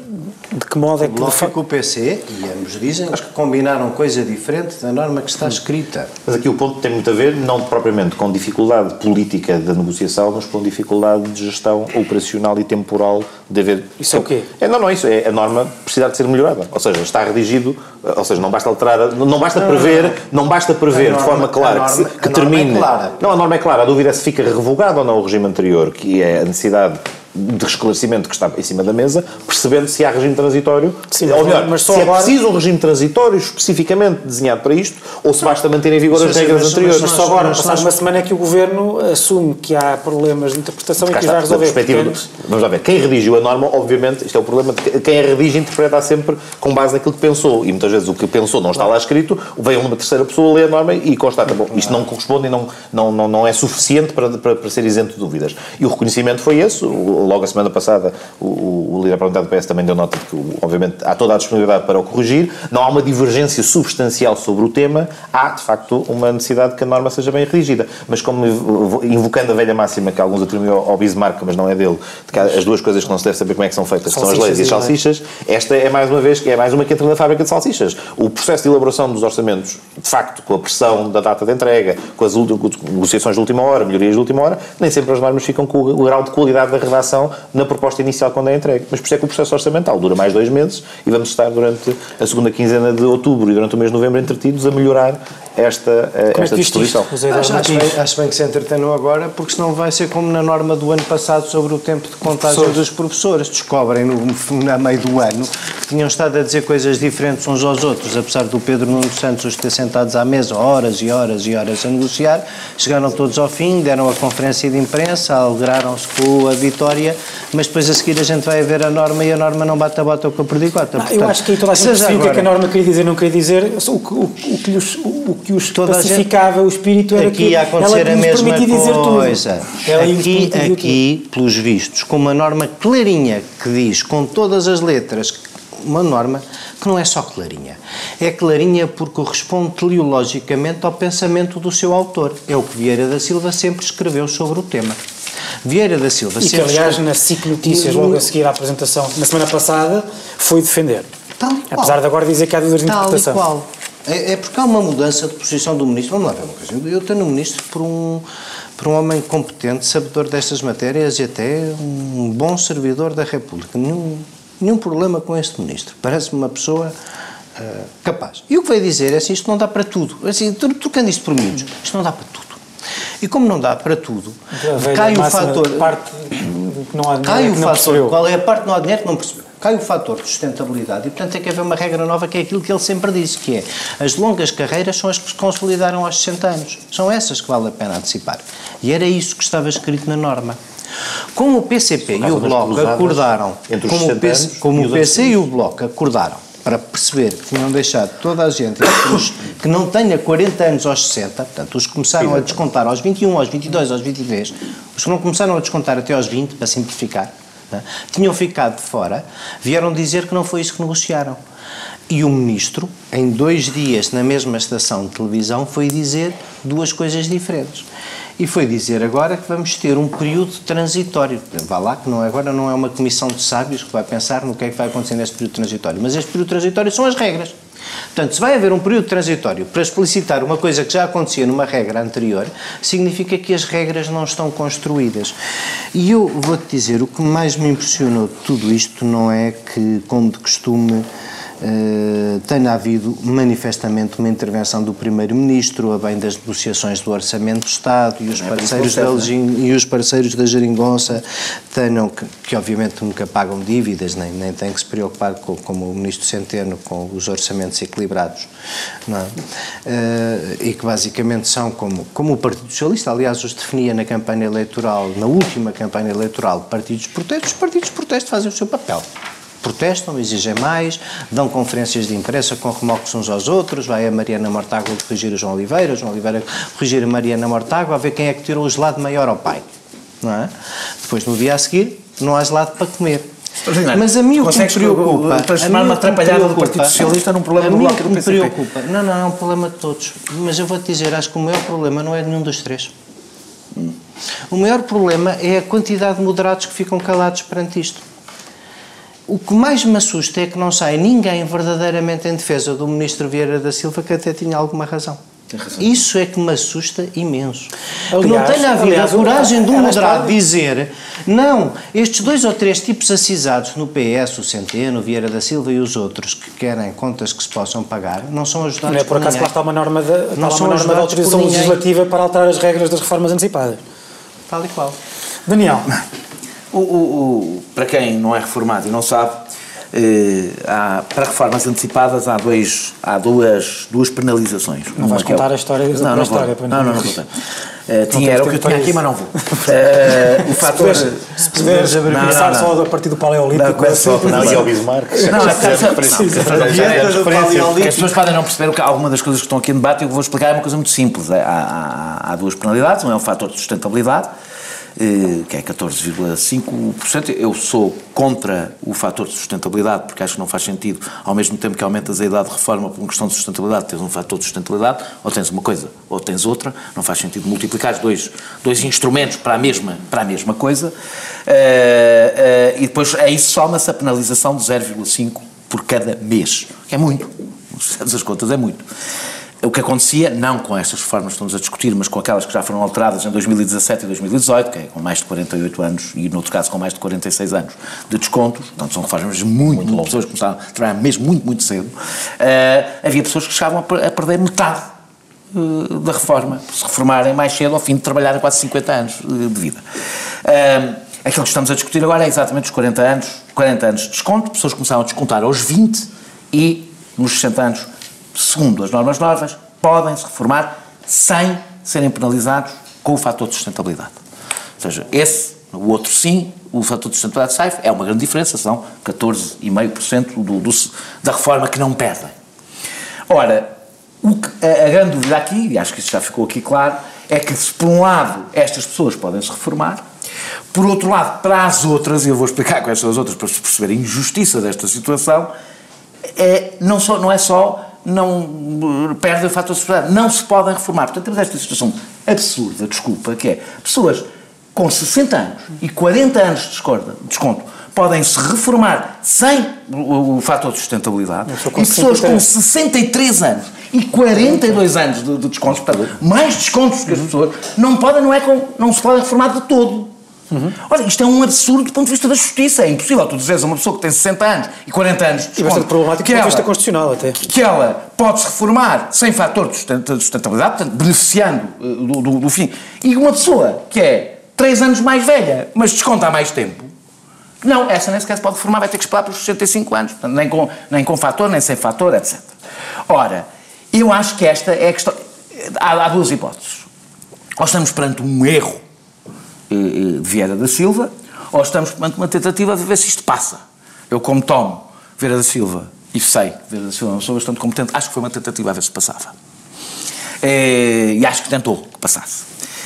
de que modo é que...
O Bloco com o PC, e ambos dizem, que combinaram coisa diferente da norma que está escrita.
Mas aqui o ponto tem muito a ver, não propriamente com dificuldade política da negociação, mas com dificuldade de gestão operacional e temporal de haver...
Isso é o quê?
É, não, não, isso é a norma precisar de ser melhorada. Ou seja, está redigido, ou seja, não basta alterar, não basta prever, não basta prever norma, de forma clara norma, que, que termine... É clara. Não, a norma é clara, a dúvida é se fica revogado ou não o regime anterior, que é a necessidade de esclarecimento que está em cima da mesa, percebendo se há regime transitório,
Sim,
ou
mas-
melhor,
mas só
se
agora-
é preciso um regime transitório especificamente desenhado para isto, ou se basta manter em vigor
Sim,
as
sim,
regras
mas-
anteriores.
Mas só agora, passada uma semana, é que o Governo assume que há problemas de interpretação e que
está,
já
da
resolveu.
perspectiva do- Vamos lá ver, quem redigiu a norma, obviamente, isto é o problema, de que quem a redige interpreta sempre com base naquilo que pensou, e muitas vezes o que pensou não está lá escrito, vem uma terceira pessoa, lê a norma e constata, bom, isto não corresponde e não, não, não, não é suficiente para, para, para ser isento de dúvidas. E o reconhecimento foi esse, O- logo a semana passada o, o, líder parlamentar do PS também deu nota de que, obviamente, há toda a disponibilidade para o corrigir, não há uma divergência substancial sobre o tema, há, de facto, uma necessidade de que a norma seja bem redigida. Mas como invocando a velha máxima que alguns atribuem ao Bismarck, mas não é dele, de que as duas coisas que não se deve saber como é que são feitas, que são as leis e as
Salsichas
salsichas, esta é mais uma vez que é mais uma que entra na fábrica de salsichas. O processo de elaboração dos orçamentos, de facto, com a pressão da data de entrega, com as negociações de última hora, melhorias de última hora, nem sempre as normas ficam com o grau de qualidade da redação na proposta inicial quando é entregue. Mas por isso é que o processo orçamental dura mais dois meses e vamos estar durante a segunda quinzena de outubro e durante o mês de novembro entretidos a melhorar esta, eh,
como é
esta
viste
disposição.
Acho, acho, bem, acho bem que se entretenham agora, porque senão vai ser como na norma do ano passado sobre o tempo de contagem dos professores. Descobrem no, no meio do ano que tinham estado a dizer coisas diferentes uns aos outros, apesar do Pedro Nuno Santos os ter sentados à mesa horas e horas e horas a negociar. Chegaram todos ao fim, deram a conferência de imprensa, alegraram-se com a vitória, mas depois a seguir a gente vai ver a norma e a norma não bate a bota com a perdigota.
Não, eu acho que aí toda a gente percebeu o que é que a norma queria dizer não queria dizer. O que, o, o que os, o que os
Toda a gente-
pacificava o espírito era
aqui
que
ia acontecer
ela
a mesma
permitia dizer
coisa. Aqui, aqui, pelos vistos, com uma norma clarinha que diz, com todas as letras, uma norma que não é só clarinha. É clarinha porque corresponde teleologicamente ao pensamento do seu autor. É o que Vieira da Silva sempre escreveu sobre o tema. Vieira da Silva.
E que,
sempre
aliás,
escreveu-
na SIC Notícias, logo a seguir à apresentação, na semana passada, foi defender.
Tal e qual.
Apesar de agora dizer que há dúvidas de
Tal e
interpretação.
qual. É, é porque há uma mudança de posição do ministro. Vamos lá ver uma coisa. Eu tenho um ministro por um, por um homem competente, sabedor destas matérias e até um bom servidor da República. Nenhum, nenhum problema com este ministro. Parece-me uma pessoa ah, capaz. E o que vai dizer é assim, isto não dá para tudo. Assim, tro- trocando isto por miúdos, isto não dá para tudo. E como não dá para tudo,
velha
cai o fator...
parte que não há
Cai
que
o
não
fator,
percebeu.
qual é a parte que não há dinheiro que não percebeu? Cai o fator de sustentabilidade e, portanto, tem que haver uma regra nova que é aquilo que ele sempre disse, que é as longas carreiras são as que se consolidaram aos 60 anos. São essas que vale a pena antecipar. E era isso que estava escrito na norma. Como o PCP e o Bloco acordaram, como o
60
PC, como
e
o PC e o Bloco acordaram para perceber que tinham deixado toda a gente que não tenha 40 anos aos 60, portanto, os que começaram a descontar aos 21, aos 22, aos 23, os que não começaram a descontar até aos 20, para simplificar, tinham ficado de fora, vieram dizer que não foi isso que negociaram. E o ministro, em dois dias, na mesma estação de televisão, foi dizer duas coisas diferentes. E foi dizer agora que vamos ter um período transitório. Vá lá, que não é, agora não é uma comissão de sábios que vai pensar no que é que vai acontecer neste período transitório. Mas este período transitório são as regras. Portanto, se vai haver um período transitório para explicitar uma coisa que já acontecia numa regra anterior, significa que as regras não estão construídas. E eu vou-te dizer, o que mais me impressionou de tudo isto não é que, como de costume, eh, tenha havido manifestamente uma intervenção do Primeiro-Ministro a bem das negociações do Orçamento do Estado e os parceiros, da, legin- e os parceiros da Geringonça tenham, que, que obviamente nunca pagam dívidas, nem, nem têm que se preocupar com, como o Ministro Centeno com os orçamentos equilibrados, é? Eh, e que basicamente são como, como o Partido Socialista, aliás, os definia na campanha eleitoral, na última campanha eleitoral, partidos de protesto, os partidos de protesto fazem o seu papel protestam, exigem mais, dão conferências de imprensa com remolques uns aos outros, vai a Mariana Mortágua corrigir o João Oliveira, o João Oliveira corrigir a Mariana Mortágua, a ver quem é que tirou o gelado maior ao pai. Não é? Depois, no dia a seguir, não há gelado para comer. Mas a mim o que me preocupa...
transformar uma atrapalhada do Partido Socialista num problema do Bloco do
me preocupa... Não, não, é um problema de todos. Mas eu vou-te dizer, acho que o maior problema não é nenhum dos três. O maior problema é a quantidade de moderados que ficam calados perante isto. O que mais me assusta é que não sai ninguém verdadeiramente em defesa do Ministro Vieira da Silva que até tinha alguma razão. Isso é que me assusta imenso. que não
Aliás-
tenha havido
aliás,
a coragem de um moderado dizer não, estes dois ou três tipos acisados no PS, o Centeno, o Vieira da Silva e os outros que querem contas que se possam pagar, não são ajudados
Não é por acaso que
ninguém.
lá está uma norma, de,
são
norma de
por
autorização legislativa para alterar as regras das reformas antecipadas.
Tal e qual.
Daniel,
O, o, o, para quem não é reformado e não sabe, eh, há, para reformas antecipadas há, dois, há duas, duas penalizações.
Não vais
é o-
contar a história da
não, não,
história,
vou.
para
não,
não-
não. Eh,
Não
tinha,
tens
era o que eu tinha aqui,
isso.
mas não vou. (laughs) Eh, o fator.
Se puderes começar só a partir do Paleolítico.
Não, começa só-
assim,
não,
e ao
ao
Bismarck.
Não,
Já
não,
referência.
as pessoas podem não perceber que alguma das coisas que estão aqui em debate eu vou explicar é uma coisa muito simples. É, Há, há- há duas penalidades, um é o fator de sustentabilidade, que é 14,5%. Eu sou contra o fator de sustentabilidade, porque acho que não faz sentido, ao mesmo tempo que aumentas a idade de reforma por uma questão de sustentabilidade, tens um fator de sustentabilidade, ou tens uma coisa, ou tens outra, não faz sentido multiplicar dois, dois instrumentos para a mesma, para a mesma coisa. Eh, eh, e depois a isso soma-se a penalização de 0,5% por cada mês, que é muito. Se as contas, é muito. O que acontecia, não com estas reformas que estamos a discutir, mas com aquelas que já foram alteradas em 2017 e 2018, que é com mais de 48 anos e, no outro caso, com mais de 46 anos de descontos, portanto, são reformas muito, muito, pessoas que começaram a trabalhar mesmo muito, muito cedo, eh, havia pessoas que chegavam a a perder metade eh, da reforma, se reformarem mais cedo ao fim de trabalharem quase 50 anos eh, de vida. Aquilo que estamos a discutir agora é exatamente os 40 anos, 40 anos de desconto, pessoas começaram a descontar aos 20 e nos 60 anos, segundo as normas novas, podem se reformar sem serem penalizados com o fator de sustentabilidade. Ou seja, esse, o outro sim, o fator de sustentabilidade SAIF, é uma grande diferença, são 14,5% do, do, da reforma que não perdem. Ora, que- a, a grande dúvida aqui, e acho que isso já ficou aqui claro, é que se por um lado estas pessoas podem se reformar, por outro lado, para as outras, e eu vou explicar quais são as outras para se perceber a injustiça desta situação, é, não, só, não é só não perdem o fator de sustentabilidade, não se podem reformar. Portanto, temos esta situação absurda, desculpa, que é pessoas com 60 anos e 40 anos de desconto, desconto podem se reformar sem o, o fator de sustentabilidade e pessoas com
63.
63 anos e 42 anos de, de descontos, portanto, mais descontos que as pessoas, não podem, não, é com, não se podem reformar de todo. Olha, isto é um absurdo do ponto de vista da justiça. É impossível tu dizeres a uma pessoa que tem 60 anos e 40 anos
E bastante problemático do ponto de
ela-
vista constitucional até.
que ela pode se reformar sem fator de sustenta- de sustentabilidade, portanto, beneficiando eh, do, do- do fim, e uma pessoa que é 3 anos mais velha, mas desconta há mais tempo, não, essa nem sequer se pode reformar, vai ter que esperar pelos 65 anos, portanto, nem com, nem com fator, nem sem fator, etc. Ora, eu acho que esta é a questão. Há, há duas hipóteses. Ou estamos perante um erro de Vieira da Silva, ou estamos perante uma tentativa de ver se isto passa. Eu, como tomo Vieira da Silva, e sei que Vieira da Silva é uma pessoa bastante competente, acho que foi uma tentativa a ver se passava. Eh, e acho que tentou que passasse.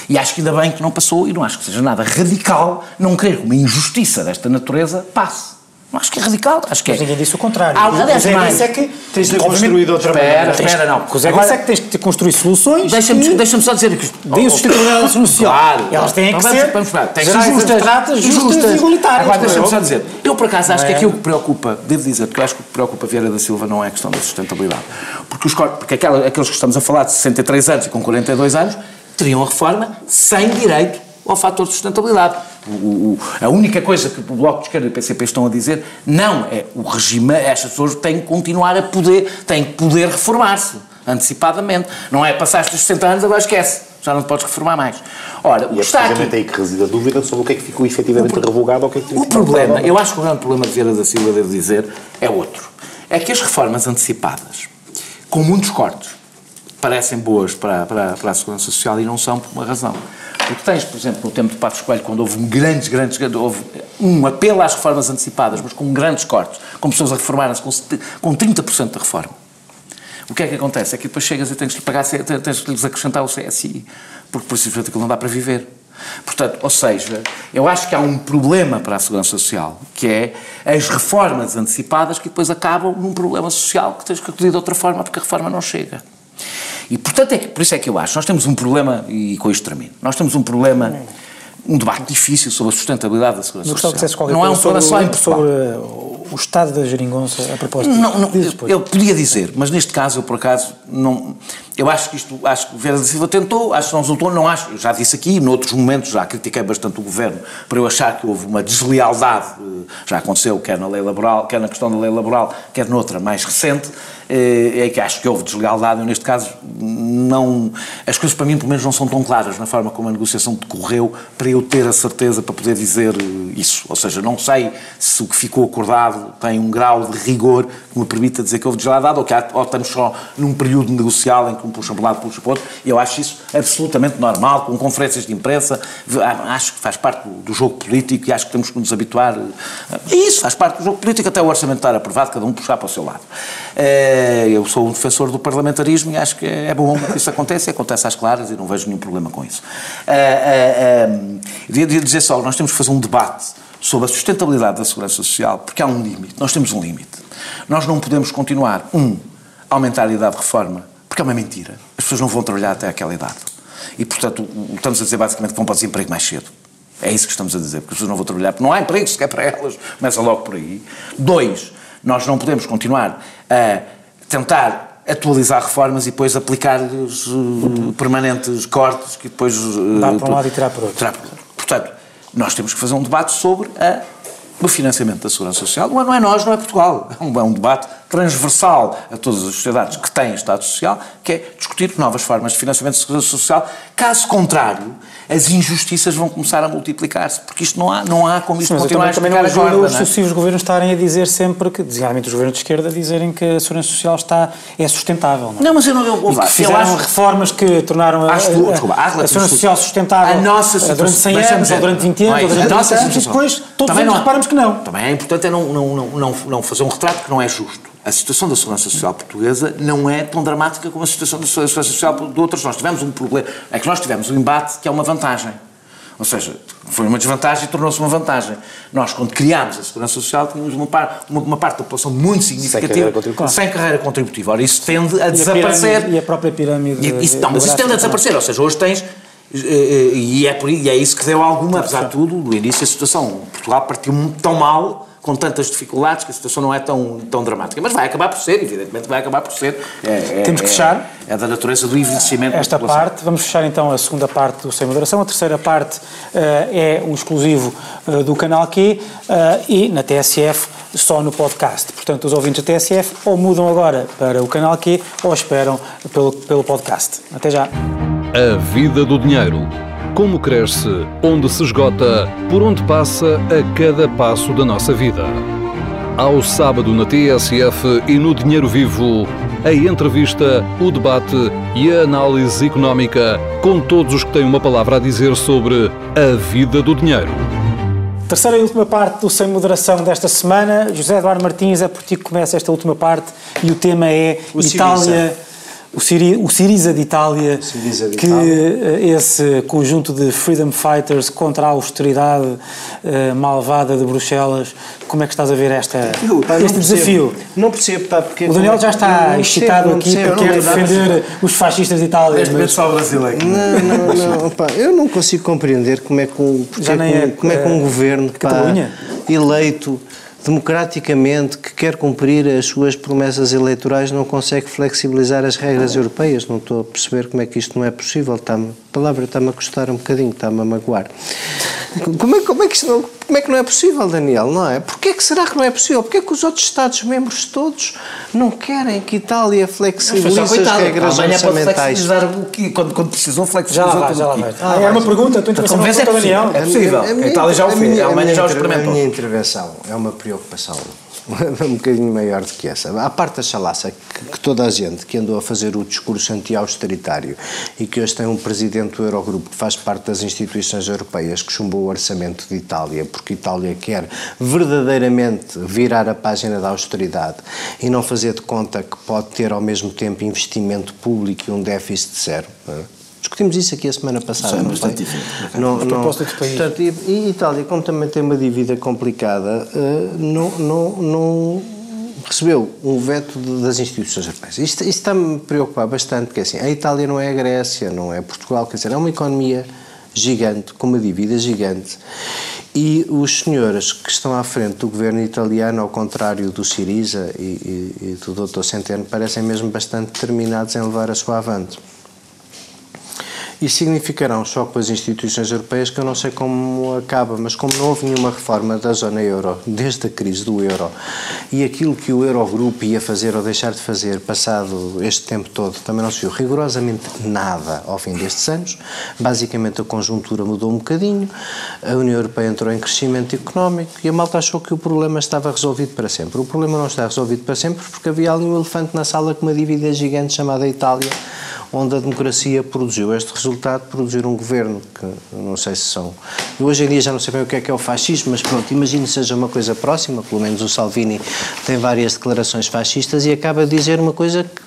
E acho que ainda bem que não passou, e não acho que seja nada radical não querer que uma injustiça desta natureza passe. Acho que é radical, acho que é.
Mas ninguém disse o contrário.
Ah, aliás,
o Zé
mais.
disse é que
Tens de construir de outra
Espera,
maneira.
espera, não.
O Zé disse é que tens de construir soluções
Deixa-me deixa só dizer que.
deem sustentabilidade à social.
Claro.
Elas têm que ser
vamos. Tem que ser
gerais,
justas,
abstratas, justas e igualitárias.
Agora deixa-me só dizer. Eu, por acaso, acho que
é?
aquilo que preocupa, devo dizer, que eu acho que o que preocupa Vieira da Silva não é a questão da sustentabilidade. Porque, os, porque aquela- aqueles que estamos a falar de 63 anos e com 42 anos teriam a reforma sem direito ao fator de sustentabilidade. O- o- a única coisa que o Bloco de Esquerda e o PCP estão a dizer não é o regime, estas pessoas têm que continuar a poder, têm que poder reformar-se antecipadamente. Não é passaste os 60 anos, agora esquece, já não te podes reformar mais. Ora,
E é
está aqui...
precisamente aí que reside a dúvida sobre o que é que ficou efetivamente revogado ou o que é que
O problema,
revogado.
eu acho que o grande problema de Vieira da Silva, devo dizer, é outro. É que as reformas antecipadas, com muitos cortes, parecem boas para, para, para a Segurança Social e não são por uma razão. Porque tens, por exemplo, no tempo de Passos Coelho, quando houve um grandes, grandes, houve um apelo às reformas antecipadas, mas com grandes cortes, com pessoas a reformarem-se com, com 30% da reforma. O que é que acontece? É que depois chegas e tens de pagar, tens de lhes acrescentar o CSI, porque por simplesmente aquilo não dá para viver. Portanto, ou seja, eu acho que há um problema para a Segurança Social, que é as reformas antecipadas que depois acabam num problema social que tens que acudir de outra forma porque a reforma não chega. E portanto, é que, por isso é que eu acho, nós temos um problema, e com isto termino, nós temos um problema, um debate difícil sobre a sustentabilidade da Segurança
que
Social.
qualquer
Não é um problema só em
sobre,
Portugal.
sobre uh, o estado da geringonça a propósito
Não, não, eu, podia dizer, mas neste caso eu por acaso não. Eu acho que isto, acho que o Vieira da Silva tentou, acho que não resultou, não acho. Eu já disse aqui, noutros momentos já critiquei bastante o governo para eu achar que houve uma deslealdade, eh, já aconteceu, quer na lei laboral, quer na questão da lei laboral, quer noutra mais recente. Eh, é que acho que houve deslealdade, eu neste caso não... As coisas para mim, pelo menos, não são tão claras na forma como a negociação decorreu para eu ter a certeza para poder dizer isso. Ou seja, não sei se o que ficou acordado tem um grau de rigor que me permita dizer que houve deslealdade ou que há, ou estamos só num período negocial em que um puxa para um lado, puxa para o outro. Eu acho isso absolutamente normal, com conferências de imprensa. Acho que faz parte do jogo político e acho que temos que nos habituar. A isso faz parte do jogo político, até o orçamento estar aprovado, cada um puxar para o seu lado. Eh, eu sou um defensor do parlamentarismo e acho que é bom que isso aconteça, e acontece às claras e não vejo nenhum problema com isso. Devia dizer só, nós temos que fazer um debate sobre a sustentabilidade da segurança social, porque há um limite, nós temos um limite. Nós não podemos continuar, um, aumentar a idade de reforma, porque é uma mentira. As pessoas não vão trabalhar até aquela idade. E, portanto, estamos a dizer basicamente que vão para o desemprego mais cedo. É isso que estamos a dizer, porque as pessoas não vão trabalhar, porque não há emprego sequer para elas, começa logo por aí. Dois, nós não podemos continuar a tentar atualizar reformas e depois aplicar os uh, permanentes cortes que depois...
Uh, Dá para um lado e tirar para outro. Tirar para outro.
Portanto, nós temos que fazer um debate sobre a, o financiamento da segurança social. Não é nós, não é Portugal. É um, é um debate transversal a todas as sociedades que têm Estado Social, que é discutir novas formas de financiamento da segurança social. Caso contrário, as injustiças vão começar a multiplicar-se, porque isto não há, não há como isto
Sim,
continuar a
também não ajuda agora, os é? sucessivos governos estarem a dizer sempre que, designadamente os governos de esquerda, dizerem que a segurança social está, é sustentável. Não,
é? não mas eu não... Eu,
e que fizeram acho, reformas que tornaram a,
acho,
a,
desculpa,
a, a segurança social sustentável
a nossa
durante 100 anos, ou durante 20 anos, ou durante 30 anos, e depois todos também não, reparamos que não.
Também é importante é não, não, não, não fazer um retrato que não é justo a situação da segurança social portuguesa não é tão dramática como a situação da segurança social de outras. Nós tivemos um problema, é que nós tivemos um embate que é uma vantagem. Ou seja, foi uma desvantagem e tornou-se uma vantagem. Nós, quando criámos a Segurança Social, tínhamos uma, par, uma, uma parte da população muito significativa sem carreira contributiva. Sem carreira contributiva. Ora, isso tende a e desaparecer.
A pirâmide, e a própria pirâmide.
E, isso, não, mas isso tende a desaparecer. Ou seja, hoje tens. Eh, eh, e é, por, e é isso que deu alguma, apesar de tudo, no início a situação. Portugal partiu tão mal com tantas dificuldades que a situação não é tão, tão dramática. Mas vai acabar por ser, evidentemente vai acabar por ser.
É, é, Temos que fechar.
É, é, da natureza do envelhecimento
Esta parte, vamos fechar então a segunda parte do Sem Moderação. A terceira parte uh, é um exclusivo uh, do canal Q uh, e na TSF só no podcast. Portanto, os ouvintes da TSF ou mudam agora para o canal Q ou esperam pelo, pelo podcast. Até já.
A vida do dinheiro como cresce, onde se esgota, por onde passa a cada passo da nossa vida. Ao sábado na TSF e no Dinheiro Vivo, a entrevista, o debate e a análise económica com todos os que têm uma palavra a dizer sobre a vida do dinheiro.
Terceira e última parte do Sem Moderação desta semana. José Eduardo Martins, é por ti que começa esta última parte e o tema é o Itália o, Siri, o Siriza de Itália,
Siriza de
que
Itália.
esse conjunto de freedom fighters contra a austeridade uh, malvada de Bruxelas, como é que estás a ver esta, eu, pá, este desafio?
Não percebo, pá, porque...
O Daniel já está excitado aqui porque quer defender os fascistas de Itália.
Este mas... só brasileiro.
Não, não, não, pá, eu não consigo compreender como é que um, já nem é, como é que um uh, governo pá, eleito democraticamente, que quer cumprir as suas promessas eleitorais, não consegue flexibilizar as regras europeias. Não estou a perceber como é que isto não é possível. Está a palavra está-me a custar um bocadinho, está-me a magoar. Como é, como, é que não, como é que não é possível, Daniel? Não é? Porquê que será que não é possível? Porquê que os outros Estados-membros todos não querem que Itália flexibilize as regras
Amanhã orçamentais? Pode flexibilizar o que, quando, quando precisam flexibilizar
já lá, já lá vai. Ah, é uma pergunta, a tua intervenção
é, Daniel. É possível. A, a, a Itália já o fez, a Alemanha já o experimentou.
A minha intervenção é uma preocupação (laughs) um bocadinho maior do que essa. A parte da chalaça que, que, toda a gente que andou a fazer o discurso anti-austeritário e que hoje tem um presidente do Eurogrupo que faz parte das instituições europeias que chumbou o orçamento de Itália porque Itália quer verdadeiramente virar a página da austeridade e não fazer de conta que pode ter ao mesmo tempo investimento público e um déficit zero. É? Discutimos isso aqui a semana passada.
Isso é bastante diferente.
Não, não, portanto, e, e, Itália, como também tem uma dívida complicada, uh, não, não, não recebeu um veto das instituições europeias. Isto, isto está-me a preocupar bastante, porque assim, a Itália não é a Grécia, não é Portugal, quer dizer, é uma economia gigante, com uma dívida gigante. E os senhores que estão à frente do governo italiano, ao contrário do Siriza e, e, e do Dr. Centeno, parecem mesmo bastante determinados em levar a sua avante. E significará um choque as instituições europeias que eu não sei como acaba, mas como não houve nenhuma reforma da zona euro desde a crise do euro e aquilo que o Eurogrupo ia fazer ou deixar de fazer passado este tempo todo também não se viu rigorosamente nada ao fim destes anos. Basicamente a conjuntura mudou um bocadinho, a União Europeia entrou em crescimento económico e a malta achou que o problema estava resolvido para sempre. O problema não está resolvido para sempre porque havia ali um elefante na sala com uma dívida gigante chamada Itália onde a democracia produziu este resultado, produzir um governo que não sei se são. Hoje em dia já não sei bem o que é que é o fascismo, mas pronto, imagino que seja uma coisa próxima, pelo menos o Salvini tem várias declarações fascistas e acaba de dizer uma coisa que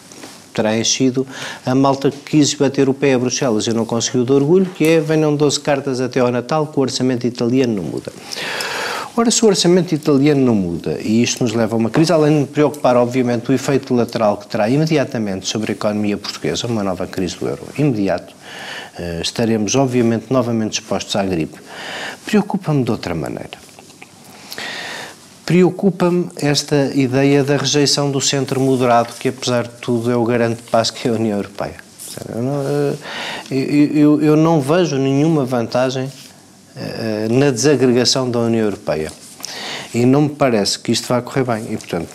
terá enchido a malta que quis bater o pé a Bruxelas e não conseguiu de orgulho, que é venham 12 cartas até ao Natal que o orçamento italiano não muda. Ora, se o orçamento italiano não muda, e isto nos leva a uma crise, além de me preocupar, obviamente, o efeito lateral que terá imediatamente sobre a economia portuguesa, uma nova crise do euro, imediato, eh, estaremos, obviamente, novamente expostos à gripe. Preocupa-me de outra maneira. Preocupa-me esta ideia da rejeição do centro moderado, que apesar de tudo é o grande passo que é a União Europeia. Eu não, eh, eu, eu, não vejo nenhuma vantagem na desagregação da União Europeia. E não me parece que isto vá correr bem. E, portanto,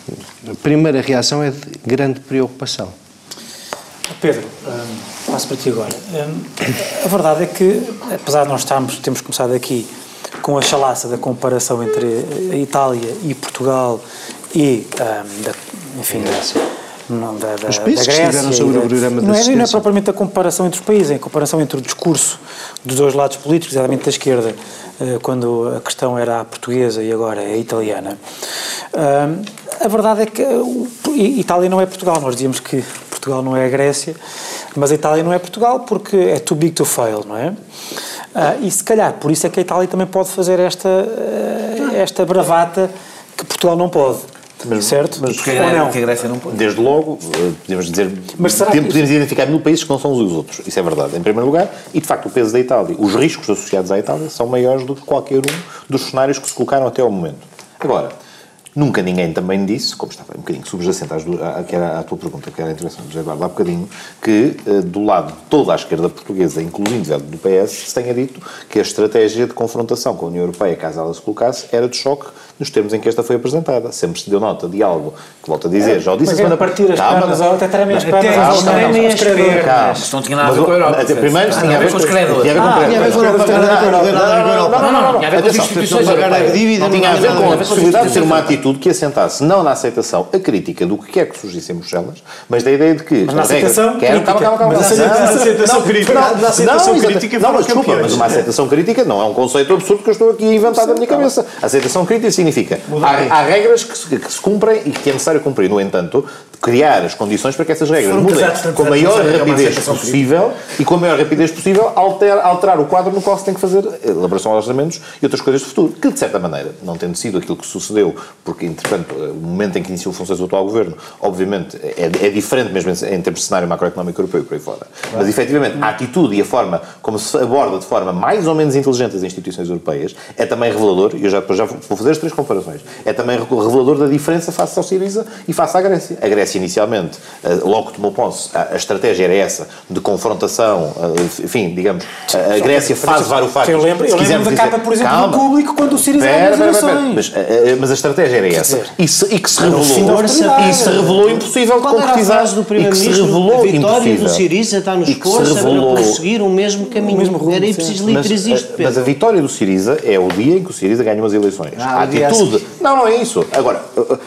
a primeira reação é de grande preocupação.
Pedro, um, passo para ti agora. Um, a verdade é que, apesar de nós estarmos, temos começado aqui com a chalaça da comparação entre a Itália e Portugal e, um, da, enfim, não, da, da,
os países
da
Grécia, que estiveram sobre o programa
não,
da
é, não é propriamente a comparação entre os países, é a comparação entre o discurso dos dois lados políticos, exatamente da esquerda, eh, quando a questão era a portuguesa e agora é a italiana. A verdade é que a Itália não é Portugal, nós dizíamos que Portugal não é a Grécia, mas a Itália não é Portugal porque é too big to fail, não é? E se calhar por isso é que a Itália também pode fazer esta, eh, esta bravata que Portugal não pode. Mas, certo?
Mas porque a, não? a Grécia não pode.
Desde logo, eh, podemos dizer, mas será podemos, podemos identificar mil países que não são os outros. Isso é verdade, em primeiro lugar. E, de facto, o peso da Itália, os riscos associados à Itália são maiores do que qualquer um dos cenários que se colocaram até ao momento. Agora, Nunca ninguém também disse, como estava um bocadinho subjacente à, que era a tua pergunta, que era a intervenção do José Eduardo há bocadinho, que uh, do lado de toda a esquerda portuguesa, incluindo do PS, se tenha dito que a estratégia de confrontação com a União Europeia, caso ela se colocasse, era de choque nos termos em que esta foi apresentada. Sempre se deu nota de algo que, volto a dizer, é, já o disse a semana...
partir as pernas, até tremem as pernas,
até as pernas. Não tinha nada a ver com a Europa.
Primeiro, tinha a ver com os credores.
Tinha
a ver com a Europa. Não, não, não. Tinha a ver com as instituições. Não tinha a ver com a possibilidade de ter uma atitude que assentasse não na aceitação a crítica do que quer que surgisse em Bruxelas, mas da ideia de que...
Mas na aceitação crítica.
Calma, calma, calma.
Mas na aceitação crítica.
Na aceitação crítica Não, mas desculpa, mas uma aceitação crítica não é um conceito absurdo que eu estou aqui a inventar da minha cabeça. Aceitação crítica significa há regras que se, que se cumprem e que é necessário cumprir. No entanto, criar as condições para que essas regras mudem com a maior rapidez possível e com a maior rapidez possível alterar, alterar o quadro no qual se tem que fazer elaboração de orçamentos e outras coisas de futuro. Que, de certa maneira, não tendo sido aquilo que sucedeu, porque, entretanto, o momento em que iniciou funções do atual governo, obviamente, é, é diferente mesmo em termos de cenário macroeconómico europeu e por aí fora. Mas, efetivamente, a atitude e a forma como se aborda de forma mais ou menos inteligente as instituições europeias é também revelador, e eu já, já vou fazer as três comparações, é também revelador da diferença face ao Siriza e face à Grécia. A Grécia, inicialmente, eh, logo tomou posse, a, estratégia era essa, de confrontação, eh, enfim, digamos, a Grécia faz Varoufakis.
Eu lembro, eu lembro da capa, por exemplo, calma, do público, quando o Siriza
era mas, eh, mas a estratégia era essa. E, se, e que se revelou, e se revelou impossível de concretizar.
do e que se revelou a vitória do Siriza está no esforço revelou... para prosseguir o mesmo caminho. O mesmo rumo, era preciso literizar isto,
Mas a vitória do Siriza é o dia em que o Siriza ganhou as eleições. Ah, a atitude... Não, não é isso. Agora,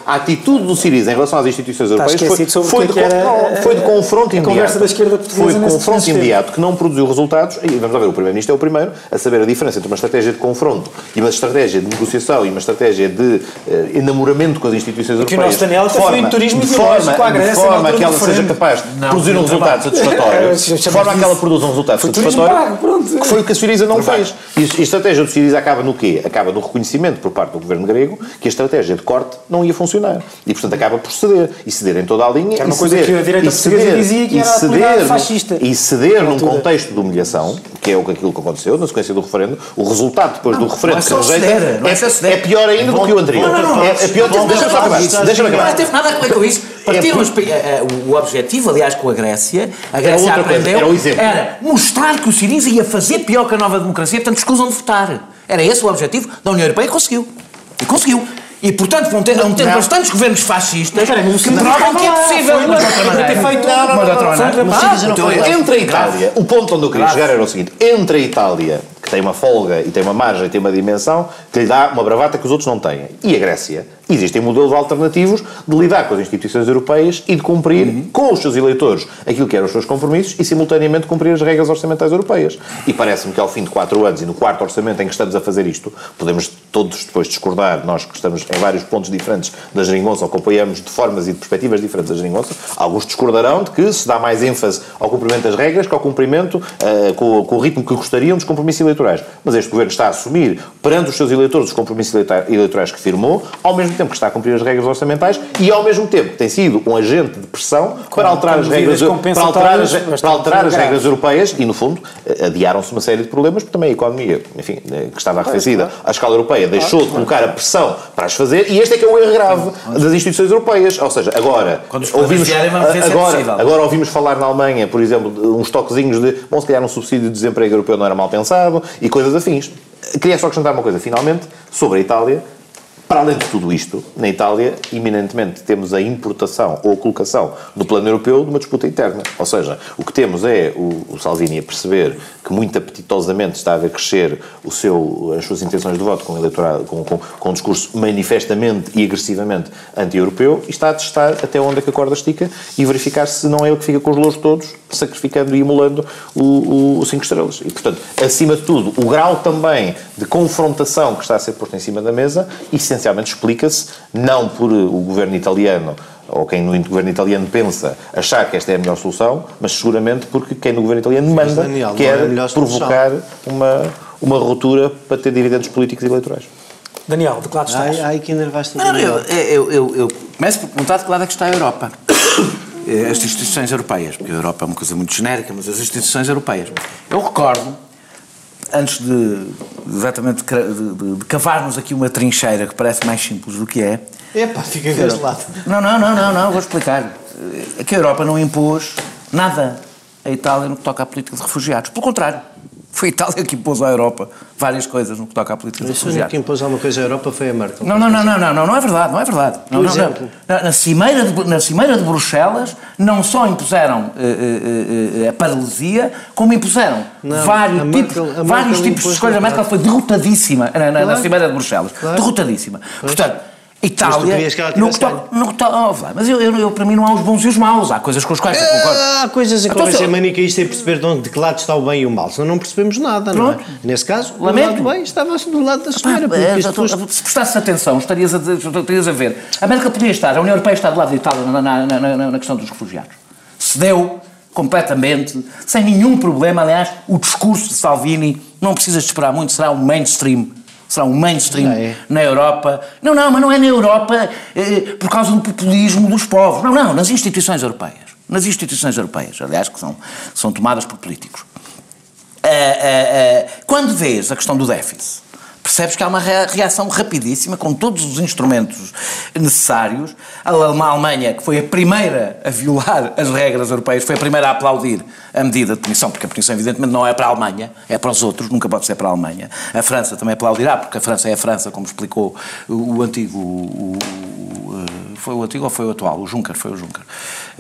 a atitude do Siriza em relação às instituições europeias foi, foi, de, era, não, foi de confronto imediato.
conversa da esquerda portuguesa
Foi de confronto imediato que não produziu resultados. E vamos lá ver, o Primeiro-Ministro é o primeiro a saber a diferença entre uma estratégia de confronto e uma estratégia de negociação e uma estratégia de uh, enamoramento com as instituições
Porque
europeias.
o nosso Daniel
de forma,
em turismo
de forma, com a Grécia, (laughs) de forma que ela seja capaz de não, produzir um resultado satisfatório. De forma que ela produza um resultado satisfatório. Que foi o que a Siriza não fez. E a estratégia do Siriza acaba no quê? Acaba no reconhecimento por parte do governo grego que a estratégia de corte não ia funcionar. E, portanto, acaba por ceder. E ceder em toda a linha.
Que era
uma
coisa
ceder,
que a direita portuguesa dizia que era ceder, fascista.
E ceder num contexto de humilhação, que é aquilo que aconteceu na sequência do referendo, o resultado depois do referendo que rejeita é, é pior ainda do que o anterior.
Não, não, não.
É pior. Deixa-me acabar. Deixa-me acabar.
Não teve nada a ver com isso. Partiram eh, eh, o objetivo, aliás, com a Grécia, a Grécia aprendeu,
era
mostrar que o Siriza ia fazer pior que a nova democracia, portanto escusam de votar. Era esse o objetivo da União Europeia e conseguiu. E conseguiu. E, portanto, vão ter, vão ter
Não.
bastantes governos fascistas que provam que é possível. de outra maneira.
não
então.
Entre a Itália, o ponto onde eu queria chegar era o seguinte: entre a Itália, que tem uma folga e tem uma margem e tem uma dimensão, que lhe dá uma bravata que os outros não têm, e a Grécia, existem modelos alternativos de lidar com as instituições europeias e de cumprir com os seus eleitores aquilo que eram os seus compromissos e simultaneamente cumprir as regras orçamentais europeias. E parece-me que ao fim de quatro anos e no quarto orçamento em que estamos a fazer isto, podemos todos depois discordar, nós que estamos em vários pontos diferentes da geringonça ou que apoiamos de formas e de perspectivas diferentes da geringonça, alguns discordarão de que se dá mais ênfase ao cumprimento das regras que ao cumprimento eh, com, com o ritmo que gostariam dos compromissos eleitorais. Mas este governo está a assumir perante os seus eleitores os compromissos eleitorais que firmou, ao mesmo tempo que está a cumprir as regras orçamentais e ao mesmo tempo tem sido um agente de pressão para alterar as regras, para alterar as, para alterar as regras europeias e, no fundo, eh, adiaram-se uma série de problemas, porque também a economia, enfim, eh, que estava arrefecida à escala europeia, deixou de colocar a pressão para as fazer, e este é que é o erro grave das instituições europeias. Ou seja, agora
Quando os problemas vierem, vamos ver se é
agora, agora ouvimos falar na Alemanha, por exemplo, de uns toquezinhos de, bom, se calhar um subsídio de desemprego europeu não era mal pensado, e coisas afins. Queria só acrescentar uma coisa, finalmente, sobre a Itália. Para além de tudo isto, na Itália, eminentemente, temos a importação ou a colocação no plano europeu de uma disputa interna. Ou seja, o que temos é o, o Salvini a perceber que muito apetitosamente está a ver crescer o seu, as suas intenções de voto com, eleitorado, com, com, com um discurso manifestamente e agressivamente anti-europeu e está a testar até onde é que a corda estica e verificar se não é ele que fica com os louros todos, sacrificando e emulando o, o, cinco estrelas. E, portanto, acima de tudo, o grau também de confrontação que está a ser posto em cima da mesa, essencialmente explica-se não por o governo italiano ou quem no governo italiano pensa achar que esta é a melhor solução, mas seguramente porque quem no governo italiano manda
Daniel, não
quer
é
provocar uma, uma ruptura para ter dividendos políticos e eleitorais.
Daniel, de que lado estás?
Ai, ai, que enervaste
Não, não, eu, eu, eu, eu começo por perguntar de que lado é que está a Europa. (coughs) Eh, As instituições europeias, porque a Europa é uma coisa muito genérica, mas as instituições europeias. Eu recordo, antes de exatamente de- de- de cavarmos aqui uma trincheira que parece mais simples do que é.
Epá, fica deste lado.
Não, não, não, não, não, vou explicar. É que a Europa não impôs nada à Itália no que toca à política de refugiados. Pelo contrário, foi a Itália que impôs à Europa várias coisas no que toca à política de
único
refugiados.
que impôs alguma coisa à Europa foi a Merkel.
Não, não, não, não, não, não, não é verdade, não é verdade. Não,
Por
não, não.
exemplo?
Na, na cimeira de, na cimeira de Bruxelas não só impuseram eh, eh, eh, a paralisia, como impuseram
Não,
vários
a
tipos,
Merkel- a
vários tipos de escolhas. A Merkel foi derrotadíssima na, na- na
Claro.
cimeira de Bruxelas.
Claro.
Derrotadíssima. Portanto,
Mas tu
Itália.
que ela
no que to- no que to- oh, Vlad, mas eu, eu, eu, para mim não há os bons e os maus. Há coisas com as quais eu concordo.
Há coisas em que
Então, se-
ser manicaísta e perceber de, onde, de que lado está o bem e o mal, senão não percebemos nada, não é?
Pronto.
Nesse caso,
Lamento.
o lado bem estava do lado da
Pá,
senhora,
é, tu- se prestasses atenção, estarias a, estarias a ver. A América podia estar, a União Europeia está do lado da Itália na, na- na- na- questão dos refugiados. Cedeu completamente, sem nenhum problema. Aliás, o discurso de Salvini, não precisas esperar muito, será um mainstream. Será um mainstream
é?
na Europa. Não, não, mas não é na Europa eh, por causa do populismo dos povos. Não, não, nas instituições europeias. Nas instituições europeias, aliás, que são, são tomadas por políticos. Ah, ah, ah, quando vês a questão do déficit, percebes que há uma rea- reação rapidíssima com todos os instrumentos necessários. A Alema- a Alemanha, que foi a primeira a violar as regras europeias, foi a primeira a aplaudir a medida de punição, porque a punição evidentemente não é para a Alemanha, é para os outros, nunca pode ser para a Alemanha. A França também aplaudirá, porque a França é a França, como explicou o, o antigo... o- o- eh, foi o antigo ou foi o atual? O Juncker, foi o Juncker.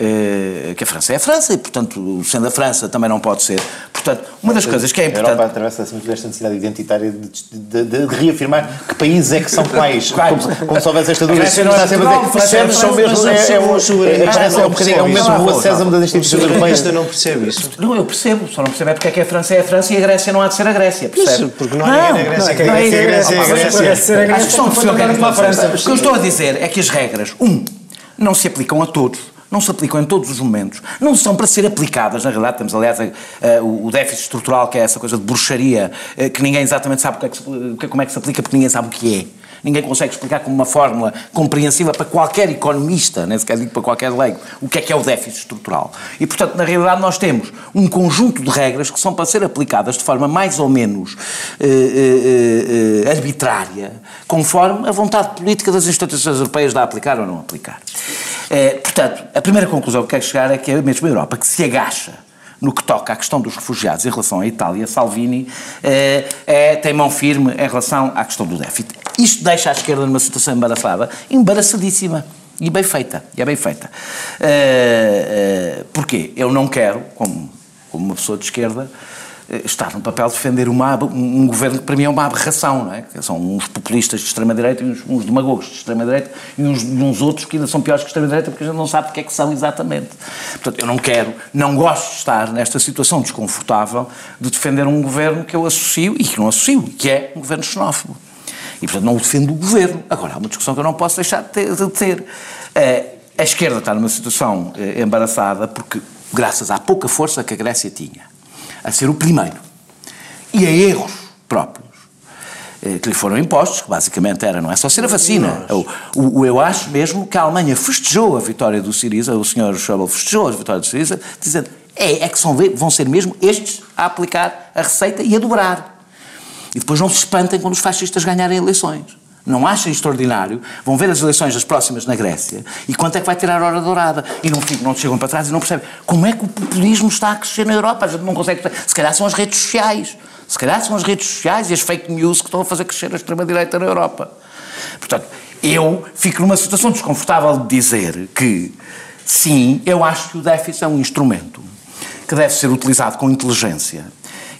Eh, que a França é a França e, portanto, sendo a França, também não pode ser. Portanto, uma das coisas que é
A
importante...
Europa atravessa acima de tudo esta necessidade identitária de, de- de- de reafirmar que países é que são quais. (laughs) Como, como se houvesse esta dúvida.
A Grécia não é
Está sempre a dizer, percebes, são
França é
mesmo.
França,
É, é,
o
é, é mesmo rua sésamo das instituições europeias.
não percebe isso.
Não, eu percebo, só não percebo é porque é que a França é a França e a Grécia não há de ser a Grécia, percebe?
Porque não há ninguém na Grécia
não
diga que a Grécia é a Grécia.
A
Acho que
Grécia,
estão a perceber o que é que
foi
eu estou a dizer.
França.
O que eu estou a dizer é que as regras, um, não se aplicam a todos, não se aplicam em todos os momentos, não são para ser aplicadas, na realidade temos aliás o déficit estrutural, que é essa coisa de bruxaria, eh, que ninguém exatamente sabe que é que o que- como é que se aplica, porque ninguém sabe o que é. Ninguém consegue explicar como uma fórmula compreensível para qualquer economista, nem sequer digo para qualquer leigo, o que é que é o déficit estrutural. E, portanto, na realidade nós temos um conjunto de regras que são para ser aplicadas de forma mais ou menos eh, eh, eh, arbitrária, conforme a vontade política das instituições europeias de a aplicar ou não aplicar. Eh, portanto, a primeira conclusão que quero chegar é que é mesmo a Europa que se agacha no que toca à questão dos refugiados em relação à Itália, Salvini eh, é, tem mão firme em relação à questão do déficit. Isto deixa a esquerda numa situação embaraçada, embaraçadíssima. E bem feita, e é bem feita. Eh, eh, porquê? Eu não quero, como, como uma pessoa de esquerda, eh, estar no papel de defender uma, um governo que para mim é uma aberração, não é? Que são uns populistas de extrema-direita e uns, uns demagogos de extrema-direita e uns, uns outros que ainda são piores que extrema-direita porque a gente não sabe porque é que são exatamente. Portanto, eu não quero, não gosto de estar nesta situação desconfortável de defender um governo que eu associo e que não associo, que é um governo xenófobo. E, portanto, não defendo o governo. Agora, há uma discussão que eu não posso deixar de ter. De ter. Uh, a esquerda está numa situação uh, embaraçada porque, graças à pouca força que a Grécia tinha, a ser o primeiro, e a erros próprios uh, que lhe foram impostos, que basicamente era, não é só ser a vacina. Eu, o, eu acho mesmo que a Alemanha festejou a vitória do Siriza, o senhor Schäuble festejou a vitória do Siriza, dizendo é, é que são, vão ser mesmo estes a aplicar a receita e a dobrar. E depois não se espantem quando os fascistas ganharem eleições. Não achem extraordinário, vão ver as eleições das próximas na Grécia e quanto é que vai tirar a hora dourada. E não, não chegam para trás e não percebem como é que o populismo está a crescer na Europa. A gente não consegue. Se calhar são as redes sociais. Se calhar são as redes sociais e as fake news que estão a fazer crescer a extrema-direita na Europa. Portanto, eu fico numa situação desconfortável de dizer que, sim, eu acho que o déficit é um instrumento que deve ser utilizado com inteligência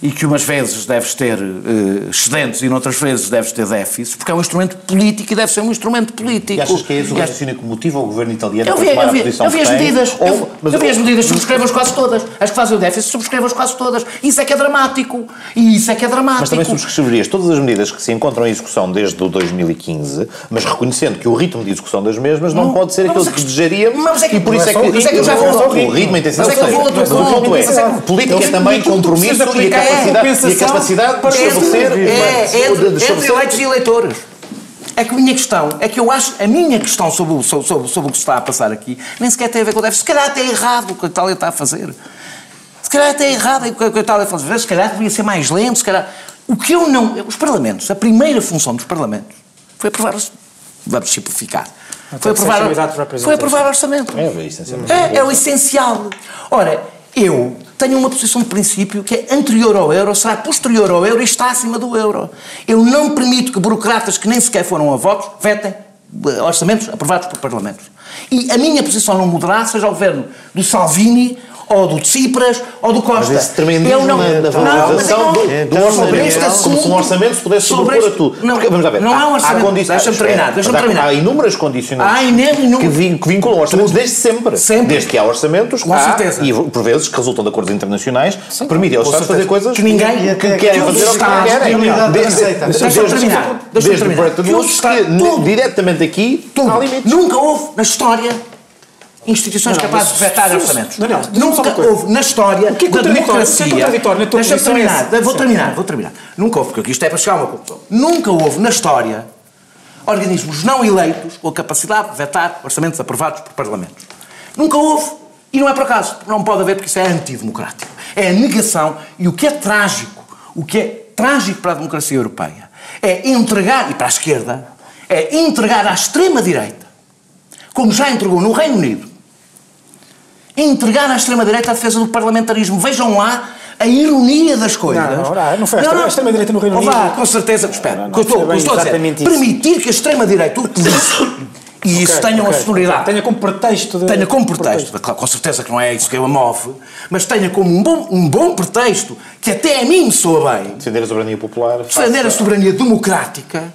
e que umas vezes deves ter uh, excedentes e noutras vezes deves ter déficits, porque é um instrumento político e deve ser um instrumento político.
E achas que é esse o raciocínio que motiva o governo italiano
eu vi,
a tomar
eu vi,
a posição
eu vi as
tem?
medidas,
Ou-
eu,
mas-
eu vi as medidas, subscrevo-as quase todas. As que fazem o déficit, subscrevo-as quase todas. Isso é que é dramático. E isso é que é dramático.
Mas também subscreverias todas as medidas que se encontram em execução desde o 2015, mas reconhecendo que o ritmo de execução das mesmas não,
Não,
pode ser aquele que
é que-
desejaríamos
mas é que-
e por isso é que,
mas é que eu já vou
é
ao
o
ritmo.
a intensidade,
Mas é que eu
ou
vou
o ponto é,
é
política é também compromisso e
é
capacidade, e a capacidade
para
estabelecer...
É, entre, entre eleitos e eleitores. É que a minha questão, é que eu acho, a minha questão sobre o, sobre, sobre, sobre o que se está a passar aqui, nem sequer tem a ver com o déficit. Se calhar até é errado o que a Itália está a fazer. Se calhar até é errado o que a Itália está a fazer. Se calhar devia ser mais lento, se calhar... O que eu não... Os parlamentos, a primeira função dos parlamentos foi aprovar... os- Vamos simplificar. Foi aprovar, foi aprovar orçamento.
É, é.
É, é o essencial. Ora, eu tenho uma posição de princípio que é anterior ao euro, será posterior ao euro e está acima do euro. Eu não permito que burocratas que nem sequer foram a votos vetem eh, orçamentos aprovados por parlamentos. E a minha posição não mudará, seja o governo do Salvini ou do Tsipras ou do Costa.
Mas esse tremendismo
eu não,
na,
eu
valorização
não-
do, do
sobre
orçamento, como se um orçamento se pudesse
sobre
sobrepor a
este-
tudo.
Não,
Porque, vamos lá ver,
não é um
há- há
orçamento.
condições-
Deixa-me terminar,
há-
terminar.
Há inúmeras condicionantes
Há inúmeras-
que, vin- que vinculam orçamentos desde sempre.
Sempre.
Desde que há orçamentos,
Com
há,
certeza.
e por vezes que resultam de acordos internacionais que permitem aos Estados fazer coisas
Que ninguém-
que
até
querem
que
fazer ou que
Deixa-me terminar, deixa-me
Desde
terminar.
Bretton Woods, diretamente aqui
Tudo.
há.
Nunca houve na história instituições
Não, não,
capazes de vetar orçamentos.
Daniel, diz-me só
Nunca houve na história
O que é
da?
O que é
democracia.
contraditório na tua é
terminar,
esse.
vou terminar, vou terminar. Nunca houve, porque isto é para chegar a uma conclusão. Nunca houve na história organismos não eleitos com a capacidade de vetar orçamentos aprovados por parlamentos. Nunca houve. E não é por acaso. Não pode haver porque isso é antidemocrático. É a negação. E o que é trágico, o que é trágico para a democracia europeia, é entregar, e para a esquerda, é entregar à extrema-direita, como já entregou no Reino Unido, entregar à extrema-direita a defesa do parlamentarismo. Vejam lá a ironia das coisas.
Não, não, não, não foi a extrema- a extrema-direita no Reino
vá,
Unido.
com certeza, espera.
Não,
estou, estou a dizer, permitir que a extrema-direita utilize (coughs) e isso tenha uma sonoridade.
Tenha como pretexto. de-
Tenha como pretexto, claro, com certeza que não é isso que eu a move, mas tenha como um bom, um bom pretexto que até a mim me soa bem
Defender a soberania popular.
defender a soberania democrática,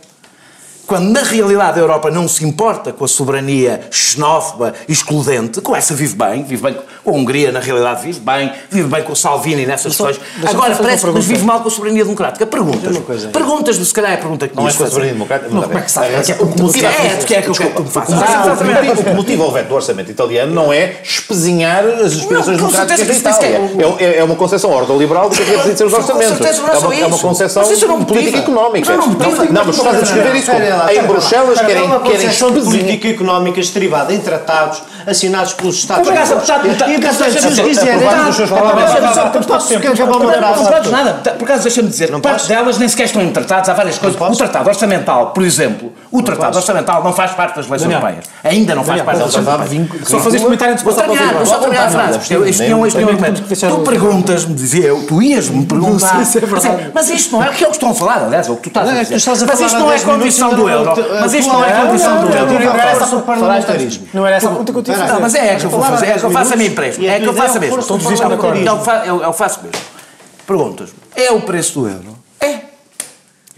quando na realidade a Europa não se importa com a soberania xenófoba e excludente, com essa vive bem, vive bem com a Hungria, na realidade vive bem, vive bem com o Salvini nessas
Só-
questões. Agora parece que
pergunta.
vive mal com a soberania democrática. Perguntas. Perguntas, se calhar é a pergunta que
Não é com a soberania democrática.
Não, como é que sabe?
é,
É que é
o que motiva-
É, que é que eu quero que faças?
O que motiva-
Exatamente.
o que motiva o veto do orçamento italiano não é espezinhar as aspirações
com
democráticas da Itália. É, é uma concepção ordoliberal do que é que ser os orçamentos.
é
é, uma, é
me
política económica.
Mas não
mas estás a descrever isso
lá,
em
lá.
Bruxelas
Espera,
querem,
é uma
querem
de política económica derivada em tratados assinados pelos Estados
Obrigado,
membros.
metade, metade.
E
e portanto, se os quiserem.
Aprovaram os seus parlamentares.
Posso acabar uma
Não podes nada. Por acaso, deixa-me dizer, parte delas nem sequer estão em tratados, há várias coisas. O tratado orçamental, por exemplo, o tratado orçamental não faz parte das leis europeias. Ainda não faz parte das leis europeias.
Só fazer este comentário antes de passar para o
só terminar a frase. Isto tinha um um argumento.
deixar
Tu perguntas-me, dizia eu, tu ias-me perguntar.
É verdade.
Mas isto não é o que eles estão a falar, aliás, é o que tu estás a
é
dizer. Mas isto não é
10 minutos
condição
e
do euro. Mas isto não é
não-
condição do euro.
não,
era essa-
parlamentarismo.
Não era essa a a
Não, mas é, é que eu vou fazer, é que eu faço a mim empresta.
E a
É que eu faço a mesma.
Todos isto
É o que eu faço mesmo. Perguntas. É o preço do euro?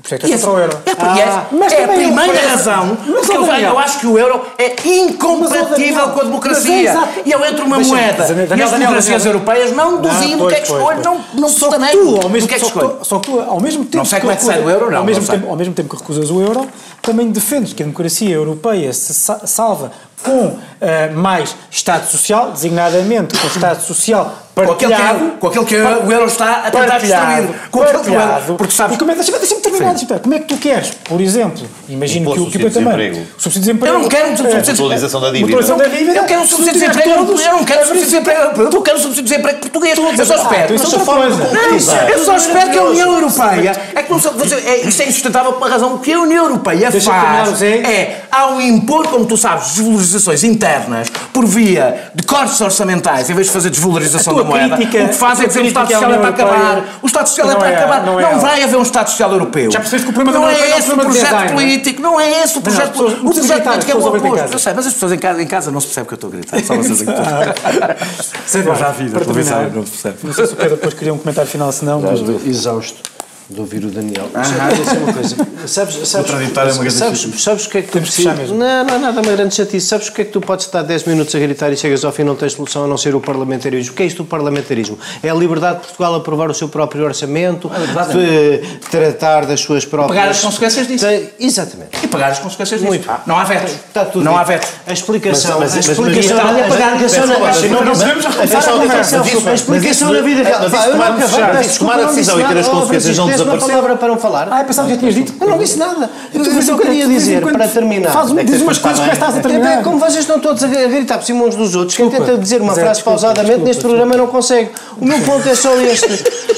É.
Por isso é que é contra o euro.
É, porque é-
mas
é a
também
primeira
parece-
razão
Mas,
que eu,
Daniel.
eu acho que o euro é incompatível com a
é
democracia.
exato.
E eu entro uma moeda
Daniel,
e as democracias europeias não duvido o que é que escolho, não, não
Só que tu, ao
o
mesmo,
que é que escolho.
tu, só que tu, ao mesmo tempo
Não sei
que
como é que sai
recusas-
do euro, não,
ao mesmo tempo, ao mesmo tempo que recusas o euro, também defendes que a democracia europeia se sa- salva com eh, mais Estado Social, designadamente com Estado Social
Com aquele, que,
partilhado.
com aquele que o euro está a tentar
partilhado,
destruir. Com aquele que o euro-
partilhado.
Porque sabes
E como é, deixa-me deixa terminar, deixa como é que tu queres, por exemplo, imagino que o que o também.
subsídio de
Subsídio de desemprego.
Eu não quero um subsídio de desemprego.
Mutualização da dívida.
Mutualização da dívida.
Eu quero um subsídio de
todos,
eu não quero um
é
subsídio de desemprego europeu, eu quero um subsídio de desemprego português. Eu só espero.
isso é outra coisa.
Não, eu só espero que a União Europeia. É que não sei, é, isto é insustentável por uma razão. O que a União Europeia
eu
faz é, ao impor, como tu sabes, desvalorizações internas por via de cortes orçamentais, em vez de fazer desvalorização
A
da moeda,
crítica-
o que faz
a
é dizer que o Estado Social é para acabar. O Estado Social é
não
para
é-
acabar.
não
Não,
é
vai haver um Estado Social europeu.
Já percebeste que o problema da
não é
é
esse o projeto político, não é esse o projeto político. O projeto político é o oposto. Eu sei, mas as pessoas em casa, em casa não se percebem que eu estou a gritar. Só vocês é. (laughs)
Sei
Eu já vi
para
televisão, não se percebe.
Não sei se o Pedro depois queria um comentário final, se não, mas...
Exausto de ouvir o Daniel. Uma coisa. Sabes,
é uma grande
sabes, sabes o que é que tu precisas? Não, não é nada uma grande chatice. Sabes o que é que tu podes estar 10 minutos a gritar e chegas ao fim e não tens solução a não ser o parlamentarismo? O que é isto do parlamentarismo? É a liberdade de Portugal aprovar o seu próprio orçamento, de tratar das suas próprias...
Pagar as consequências disso.
Exatamente.
E pagar as consequências disso.
Muito.
Não há vetos.
Está tudo
não há vetos.
A explicação,
Mas- mas-
a explicação,
mas-
a
mas-
explicação,
mas-
na-
mas-
não, não, podemos
mas-
a A explicação na vida real.
mas tomar a decisão- a e ter as consequências não
Tens uma palavra para não falar?
Ah, pensava que já tinhas dito.
Eu não disse nada. Eu,
o que-
queria dizer, para terminar.
Faz,
É
diz umas coisas que
está
estás a
É, é,
terminar.
como vocês estão todos a gritar por cima uns dos outros, quem tenta dizer uma frase pausadamente neste programa não consegue. O meu ponto é só este.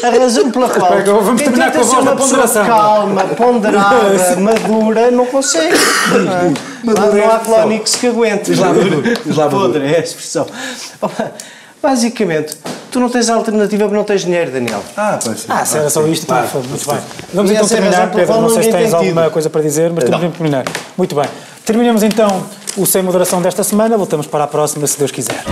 A razão pela (laughs) qual
vamos terminar com a voz da ponderação.
calma, ponderada, (laughs) madura, não consegue. Não é? Lá não há clónix que aguente. Podre é a expressão. Basicamente, tu não tens alternativa porque não tens dinheiro, Daniel.
Ah, pois.
Ah, se era só isto, então, muito bem. Vamos
E
então
é
terminar, Pedro. Não sei se tens alguma coisa para dizer, mas temos de terminar. Muito bem. Terminamos então o Sem Moderação desta semana. Voltamos para a próxima, se Deus quiser.